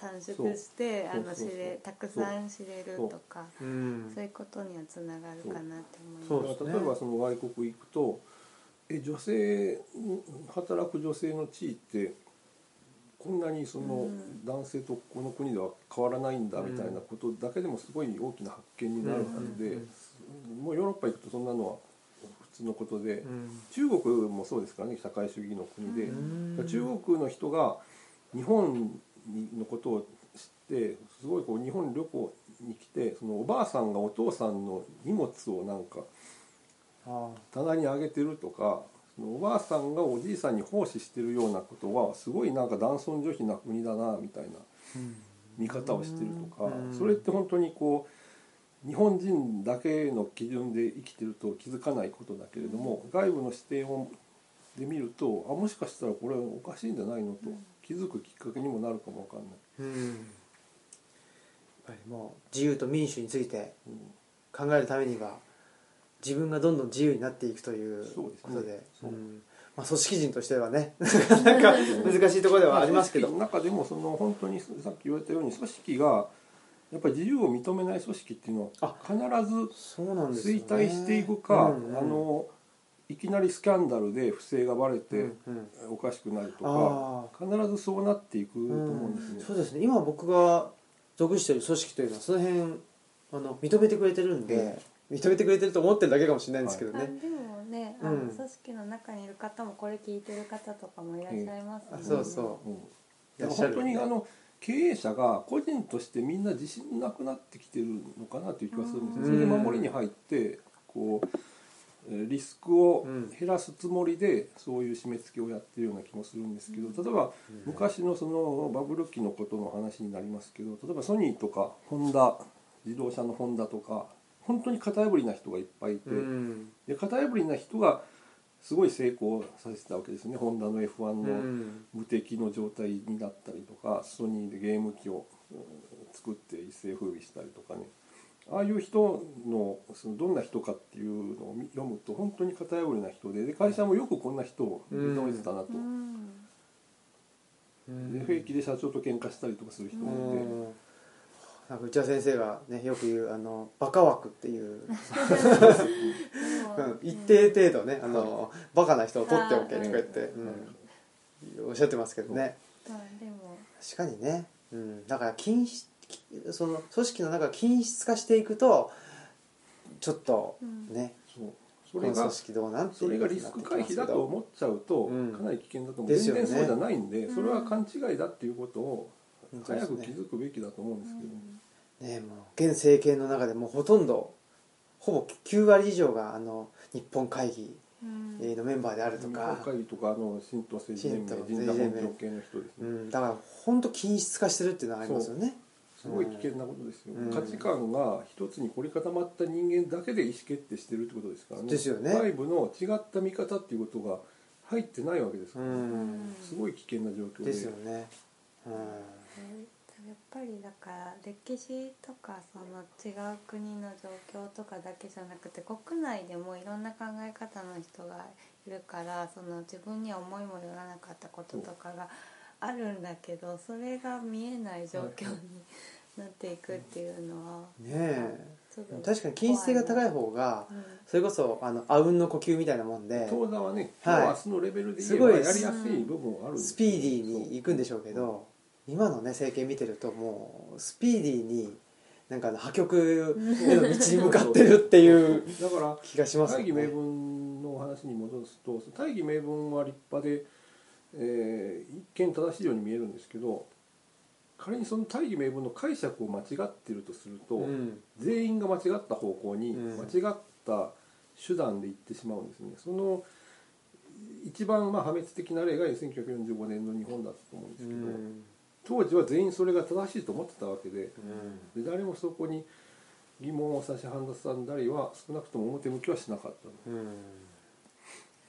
短縮してあの知そう。そうそう。れたくさん知れるとかう。んそういうことにはつながるかなって思います。そう。ですね例えばその外国行くとえ女性働く女性の地位ってこんなにそのうん。男性とこの国では変わらないんだみたいなことだけでもすごい大きな発見になるはずで、もうヨーロッパ行くとそんなのは普通のことで、うん。中国もそうですからね社会主義の国で、うん。中国の人が日本のことを知ってすごいこう日本旅行に来てそのおばあさんがお父さんの荷物をなんかあ。棚にあげてるとかおばあさんがおじいさんに奉仕してるようなことはすごいなんか男尊女卑な国だなみたいなうん。見方をしてるとかうん。それって本当にこう日本人だけの基準で生きてると気づかないことだけれども外部の視点をで見るとあもしかしたらこれおかしいんじゃないのと気づくきっかけにもなるかもわかんない。うん。やっぱりもう自由と民主についてうん。考えるためには自分がどんどん自由になっていくということで。まあ、組織人としてはね (laughs) なかなか難しいところではありますけど、中でもその本当にさっき言われたように組織がやっぱり自由を認めない組織っていうのは必ず衰退していくか、うんうん。あのいきなりスキャンダルで不正がバレてうんうん。おかしくなるとあか、必ずそうなっていくと思うんですね。そうですね。今僕が属している組織というのはその辺あの認めてくれてるんで、認めてくれてると思ってるだけかもしれないんですけどあね、でもね、あうん。の組織の中にいる方もこれ聞いてる方とかもいらっしゃいますね。あそうそう。うん。いだかららっしゃる本当にあの経営者が個人としてみんな自信なくなってきてるのかなという気がするんですよ。うん。それで守りに入ってこうえーリスクをうん。減らすつもりでそういう締め付けをやってるような気もするんですけど例えば昔のそのバブル期のことの話になりますけど例えばソニーとかホンダ自動車のホンダとか本当に型破りな人がいっぱいいて、うん。で型破りな人がすごい成功させてたわけですね。ホンダの F1 うのん。無敵の状態になったりとかソニーでゲーム機をうん作って一世風靡したりとかね。ああいう人のそのどんな人かっていうのを見読むと本当に型破りな人でで会社もよくこんな人を認めてたなと、で平気で社長と喧嘩したりとかする人うもいて、んなんか内田先生がねよく言うあのバカ枠っていう、う。ん一定程度ねあのバカな人を取っておけとか言って、うん、おっしゃってますけどね。確かにね、うん、だから均質その組織の中が均質化していくとちょっとね、そうそれがこの組織どうなんてそれがリスク回避だと思っちゃうとうん。かなり危険だと思う、ですよね。全然そうじゃないんで、うんそれは勘違いだっていうことを早く気づくべきだと思うんですけど、ねもう現政権の中でもうほとんどほぼ9割以上があの日本会議うん。のメンバーであると日か本、会議とかあの新党政治連盟本庁系の人ですね、うん、だから本当均質化してるっていうのはありますよね。すごい危険なことですよ、うん。価値観が一つに凝り固まった人間だけで意思決定してるってことですからね。ですよね。外部の違った見方っていうことが入ってないわけですかうら、ん。すごい危険な状況で。ですよね、うんやっぱりだから歴史とかその違う国の状況とかだけじゃなくて国内でもいろんな考え方の人がいるからその自分には思いもよらなかったこととかがあるんだけどそれが見えない状況になっていくっていうのはねえ。確かに均質性が高い方がうん。それこそあのあうんの呼吸みたいなもんで当座はねはい。今日明日のレベルでやりやすい部分はあるんですスピーディーに行くんでしょうけど今のね政権見てるともうスピーディーになんか破局への道に向かってるっていうだから気がしますよ大義名ね。分のお話に戻すと大義名分は立派で、えー一見正しいように見えるんですけど仮にその大義名分の解釈を間違っているとすると、うん全員が間違った方向にうん間違った手段で行ってしまうんですね。その一番まあ破滅的な例が1945年の日本だったと思うんでうすけど、ん当時は全員それが正しいと思ってたわけでうん。で誰もそこに疑問を差し挟んだりは少なくとも表向きはしなかったうん。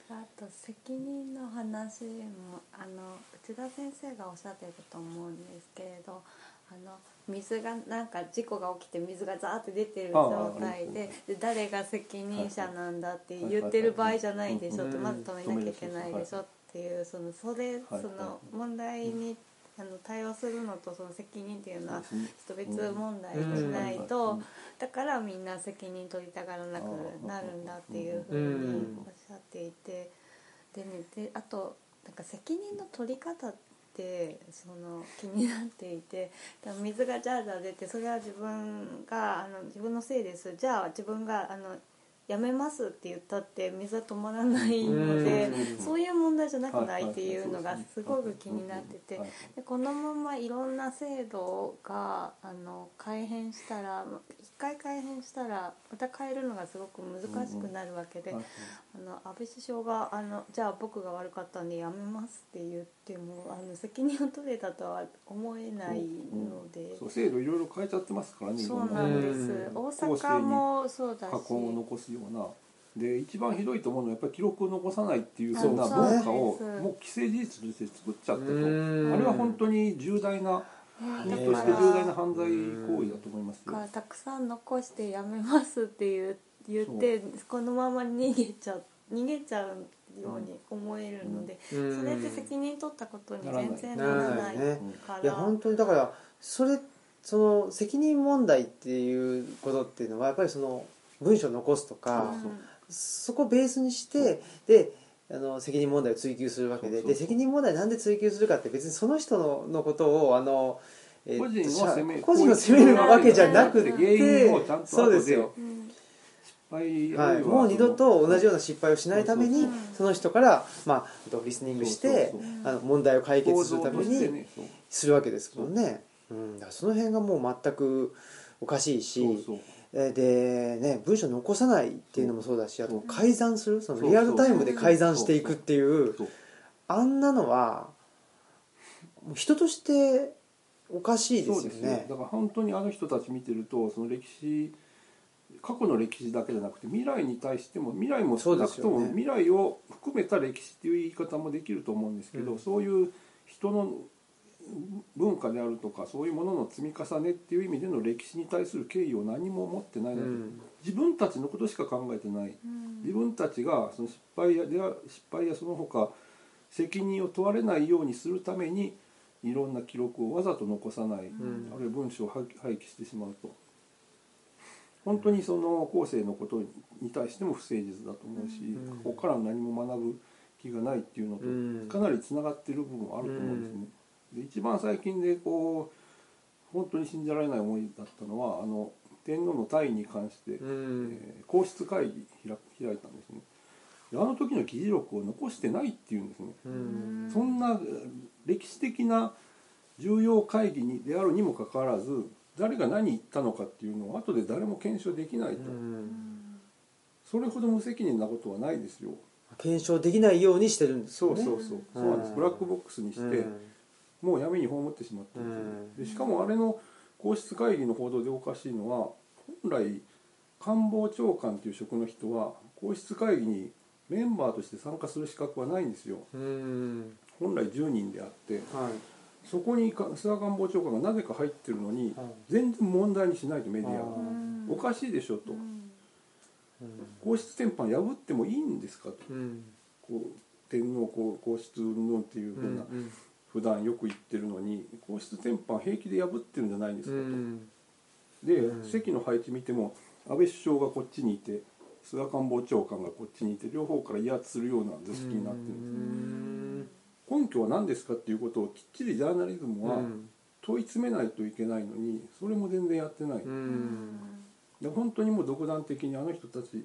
あと責任の話もあの内田先生がおっしゃってると思うんですけれどあの水がなんか事故が起きて水がザーって出てる状態でで誰が責任者なんだって言ってる場合じゃないでしょってうん。まず止めなきゃいけないでしょっていうそのそれその問題にあの対応するのとその責任っていうのは人別問題にしないとだからみんな責任取りたがらなくなるんだっていうふうにおっしゃっていてでねであとなんか責任の取り方ってその気になっていて水がジャージャー出てそれは自分があの自分のせいです。じゃあ自分があのやめますって言ったって水は止まらないのでうん。そういう問題じゃなくないっていうのがすごく気になっててでこのままいろんな制度があの改変したら一回改変したらまた変えるのがすごく難しくなるわけで、あの安倍首相があの「じゃあ僕が悪かったんでやめます」って言ってもあの責任を取れたとは思えないので、そう制度いろいろ変えちゃってますからねそうなんです、うん。大阪もそうだし。過去を残すような。で一番ひどいと思うのはやっぱり記録を残さないっていうあそんなそうです文化をもう既成事実として作っちゃったと。あうん。れは本当に重大なね国として重大な犯罪行為だと思いますよ。がたくさん残してやめますって言う言ってこのまま逃げちゃう逃げちゃうように思えるので、うん。それって責任取ったことに全然ならないならねからいや本当にだからそれその責任問題っていうことっていうのはやっぱりその文章を残すとか、そうそこをベースにしてであの責任問題を追及するわけで。で責任問題なんで追及するかって別にその人ののことをあの、えー個人を責め個人を責めるわけじゃなくて原因をちゃんとそうですよ、はい、もう二度と同じような失敗をしないためにその人から、まあ、リスニングしてあの問題を解決行するためにするわけですもんね、うん、だからその辺がもう全くおかしいし。そうそう。えーでね文章残さないっていうのもそうだしあと改ざんする？そのリアルタイムで改ざんしていくっていう。あんなのは人としておかしいですよね。だから本当にあの人たち見てるとその歴史過去の歴史だけじゃなくて未来に対しても未来も少なくとも、未来を含めた歴史っていう言い方もできると思うんですけど、うん。そういう人の文化であるとかそういうものの積み重ねっていう意味での歴史に対する敬意を何も持ってないなと、うん。自分たちのことしか考えてない。うん。自分たちがその失敗やでは失敗やその他責任を問われないようにするためにいろんな記録をわざと残さない、ん。あるいは文章を廃棄してしまうと。本当にその後世のことに対しても不誠実だと思うし、うん。ここから何も学ぶ気がないっていうのうん。とかなりつながっている部分はあると思うんですね。で一番最近でこう本当に信じられない思いだったのはあの天皇の退位に関して、うん。えー皇室会議開開いたんですね。であの時の議事録を残してないっていうんですね、うん。そんなえー歴史的な重要会議にであるにもかかわらず誰が何言ったのかっていうのを後で誰も検証できないと、それほど無責任なことはないですよ。検証できないようにしてるんですよね。そうそうそう、そうなんです。うんブラックボックスにして、うんもう闇に葬ってしまってでしかもあれの皇室会議の報道でおかしいのは本来官房長官という職の人は皇室会議にメンバーとして参加する資格はないんですよ。うん。本来10人であってはい。そこにか菅官房長官がなぜか入ってるのにはい。全然問題にしないとメディアが。あおかしいでしょと。うん。皇室典範破ってもいいんですかと。うん。こう天皇皇皇室云々っていうふうな。うん普段よく言ってるのに皇室典範平気で破ってるんじゃないんですうかと。ん。で、うん。席の配置見ても安倍首相がこっちにいて菅官房長官がこっちにいて両方から威圧するような図式になってるんです。根拠は何ですかっていうことをきっちりジャーナリズムは問い詰めないといけないのにそれも全然やってない、で本当にもう独断的にあの人たち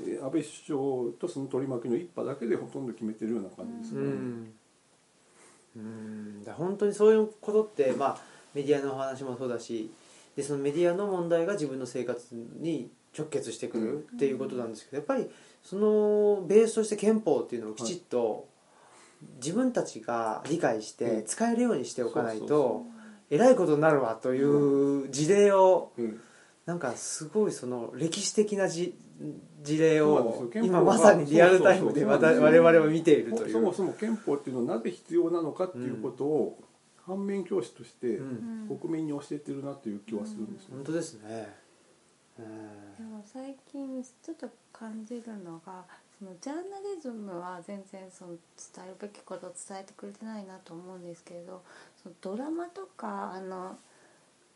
えー安倍首相とその取り巻きの一派だけでほとんど決めてるような感じですね、うん。うんだ本当にそういうことって、まあ、メディアのお話もそうだしでそのメディアの問題が自分の生活に直結してくるっていうことなんですけどやっぱりそのベースとして憲法っていうのをきちっと自分たちが理解して使えるようにしておかないとえらいことになるわという事例をうん。なんかすごいその歴史的なじ事例を今まさにリアルタイムで我々は見ているという。そもそも憲法っていうのはなぜ必要なのかっていうことを反面教師としてうん。国民に教えてるなという気はするんですよ、本当ですね。うん。でも最近ちょっと感じるのがそのジャーナリズムは全然その伝えるべきことを伝えてくれてないなと思うんですけれどそのドラマとかあの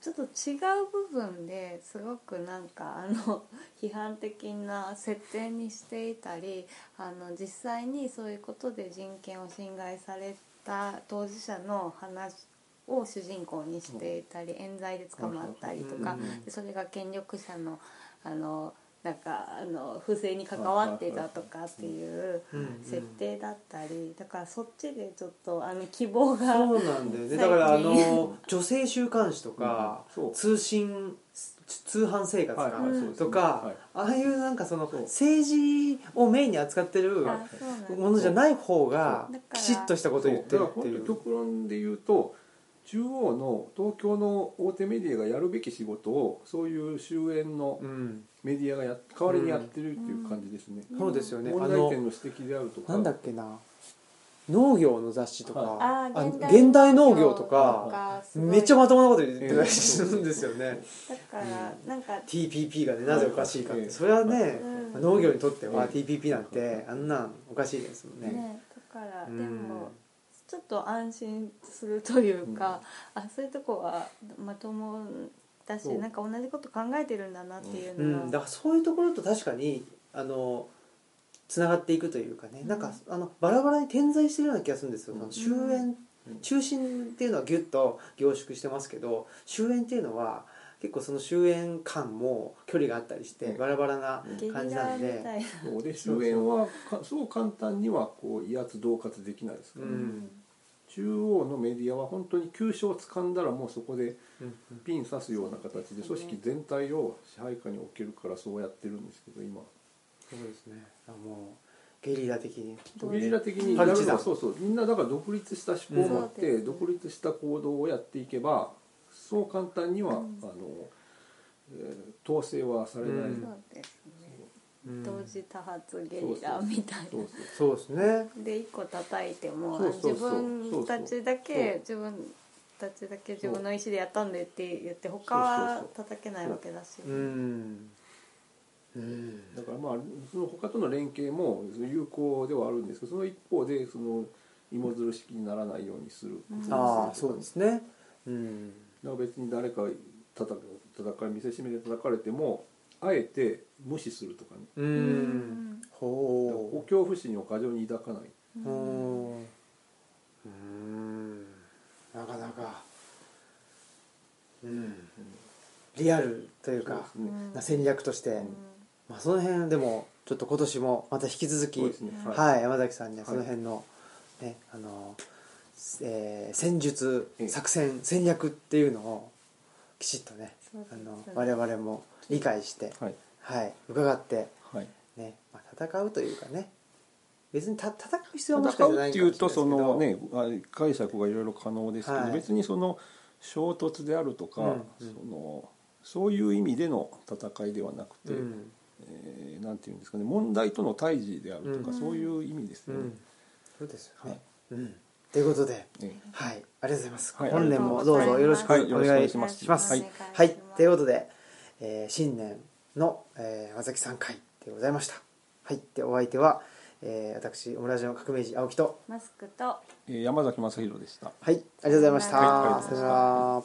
ちょっと違う部分ですごくなんかあの (laughs) 批判的な設定にしていたりあの実際にそういうことで人権を侵害された当事者の話を主人公にしていたり冤罪で捕まったりとかそれが権力者のあのなんかあの不正に関わってたとかっていううん設定だったりだからそっちでちょっとあの希望がそうなんだよね。だからあの女性週刊誌とか、通信通販生活か、はいはいそうですね。とか、はい。ああいうなんかその政治をメインに扱ってるものじゃない方がきちっとしたことを言ってるっていう。極論で言うと中央の東京の大手メディアがやるべき仕事をそういう終焉のうん、メディアがや代わりにやってるっていう感じですね、そうですよね。あ問題の点の指摘であるとか。なんだっけな。農業の雑誌とか、はい現代農業とか。めっちゃまともなこと言ってたりするんですよね、だからなんか TPP がねなぜおかしいかって、ええそれはね、うん。農業にとってはええ TPP なんてあんなんおかしいですもんね。ねだからうん。でもちょっと安心するというか、あそういうとこはまともだしなんか同じこと考えてるんだなっていううのは、ん、だからそういうところと確かにあのつながっていくというかね、なんかあのバラバラに点在してるような気がするんですよ、うん。その終焉うん。中心っていうのはギュッと凝縮してますけど終焉っていうのは結構その終焉感も距離があったりしてうん。バラバラな感じラなんで。そうで終焉はかそう簡単にはこう威圧恫喝できないですから、うん中央のメディアは本当に急所を掴んだらもうそこでうんピン刺すような形で組織全体を支配下に置けるからそうやってるんですけど今。そうですね。あもうゲリラ的に。ゲリラ的にやるのはそうそう。みんなだから独立した思考を持って独立した行動をやっていけばそう簡単には、うん。あの、えー統制はされない、うん。そうですね。うん同時多発ゲリラみたいそうなそうそうですねで一個叩いてもそうそうそう。自分たちだけ自分たちだけ自分の意思でやったんでって言って他は叩けないわけだし。う。ん。うん。だからまあその他との連携も有効ではあるんですけどその一方でその芋づる式にならないようにする。工夫をするとかああそうですね。うん。だから別に誰か叩く叩かれ見せしめで叩かれてもあえて無視するとかね。ううん。んほう恐怖心を過剰に抱かない。うん。うん。なかなか。うん。リアルというかね。な戦略として、まあ、その辺でもちょっと今年もまた引き続き、そうですね。はい山崎さんにははい。その辺の、ねあのえー戦術ええ。作戦戦略っていうのをきちっとねあの我々も理解して、はい。はい、伺って、はい。ねまあ、戦うというかね。別にた戦う必要はもし戦かしてないうっていうとそのねあ解釈がいろいろ可能ですけど、はい。別にその衝突であるとか、うん。うんそのそういう意味での戦いではなくて、ですけどうん。えーなんていうんですかね問題との対峙であるとか、うん。そういう意味ですよね。うん、そうですよね、はい。うんということでねはいありがとうございます、はい本年もどうぞよろしくはいお願いします,、はい、はい、ということで、えー新年の、えー、山崎さん会でございました。はいでお相手は、えー、私オムラジオ革命児青木とマスクとえー山崎正弘でした。はいありがとうございました、はいさよなら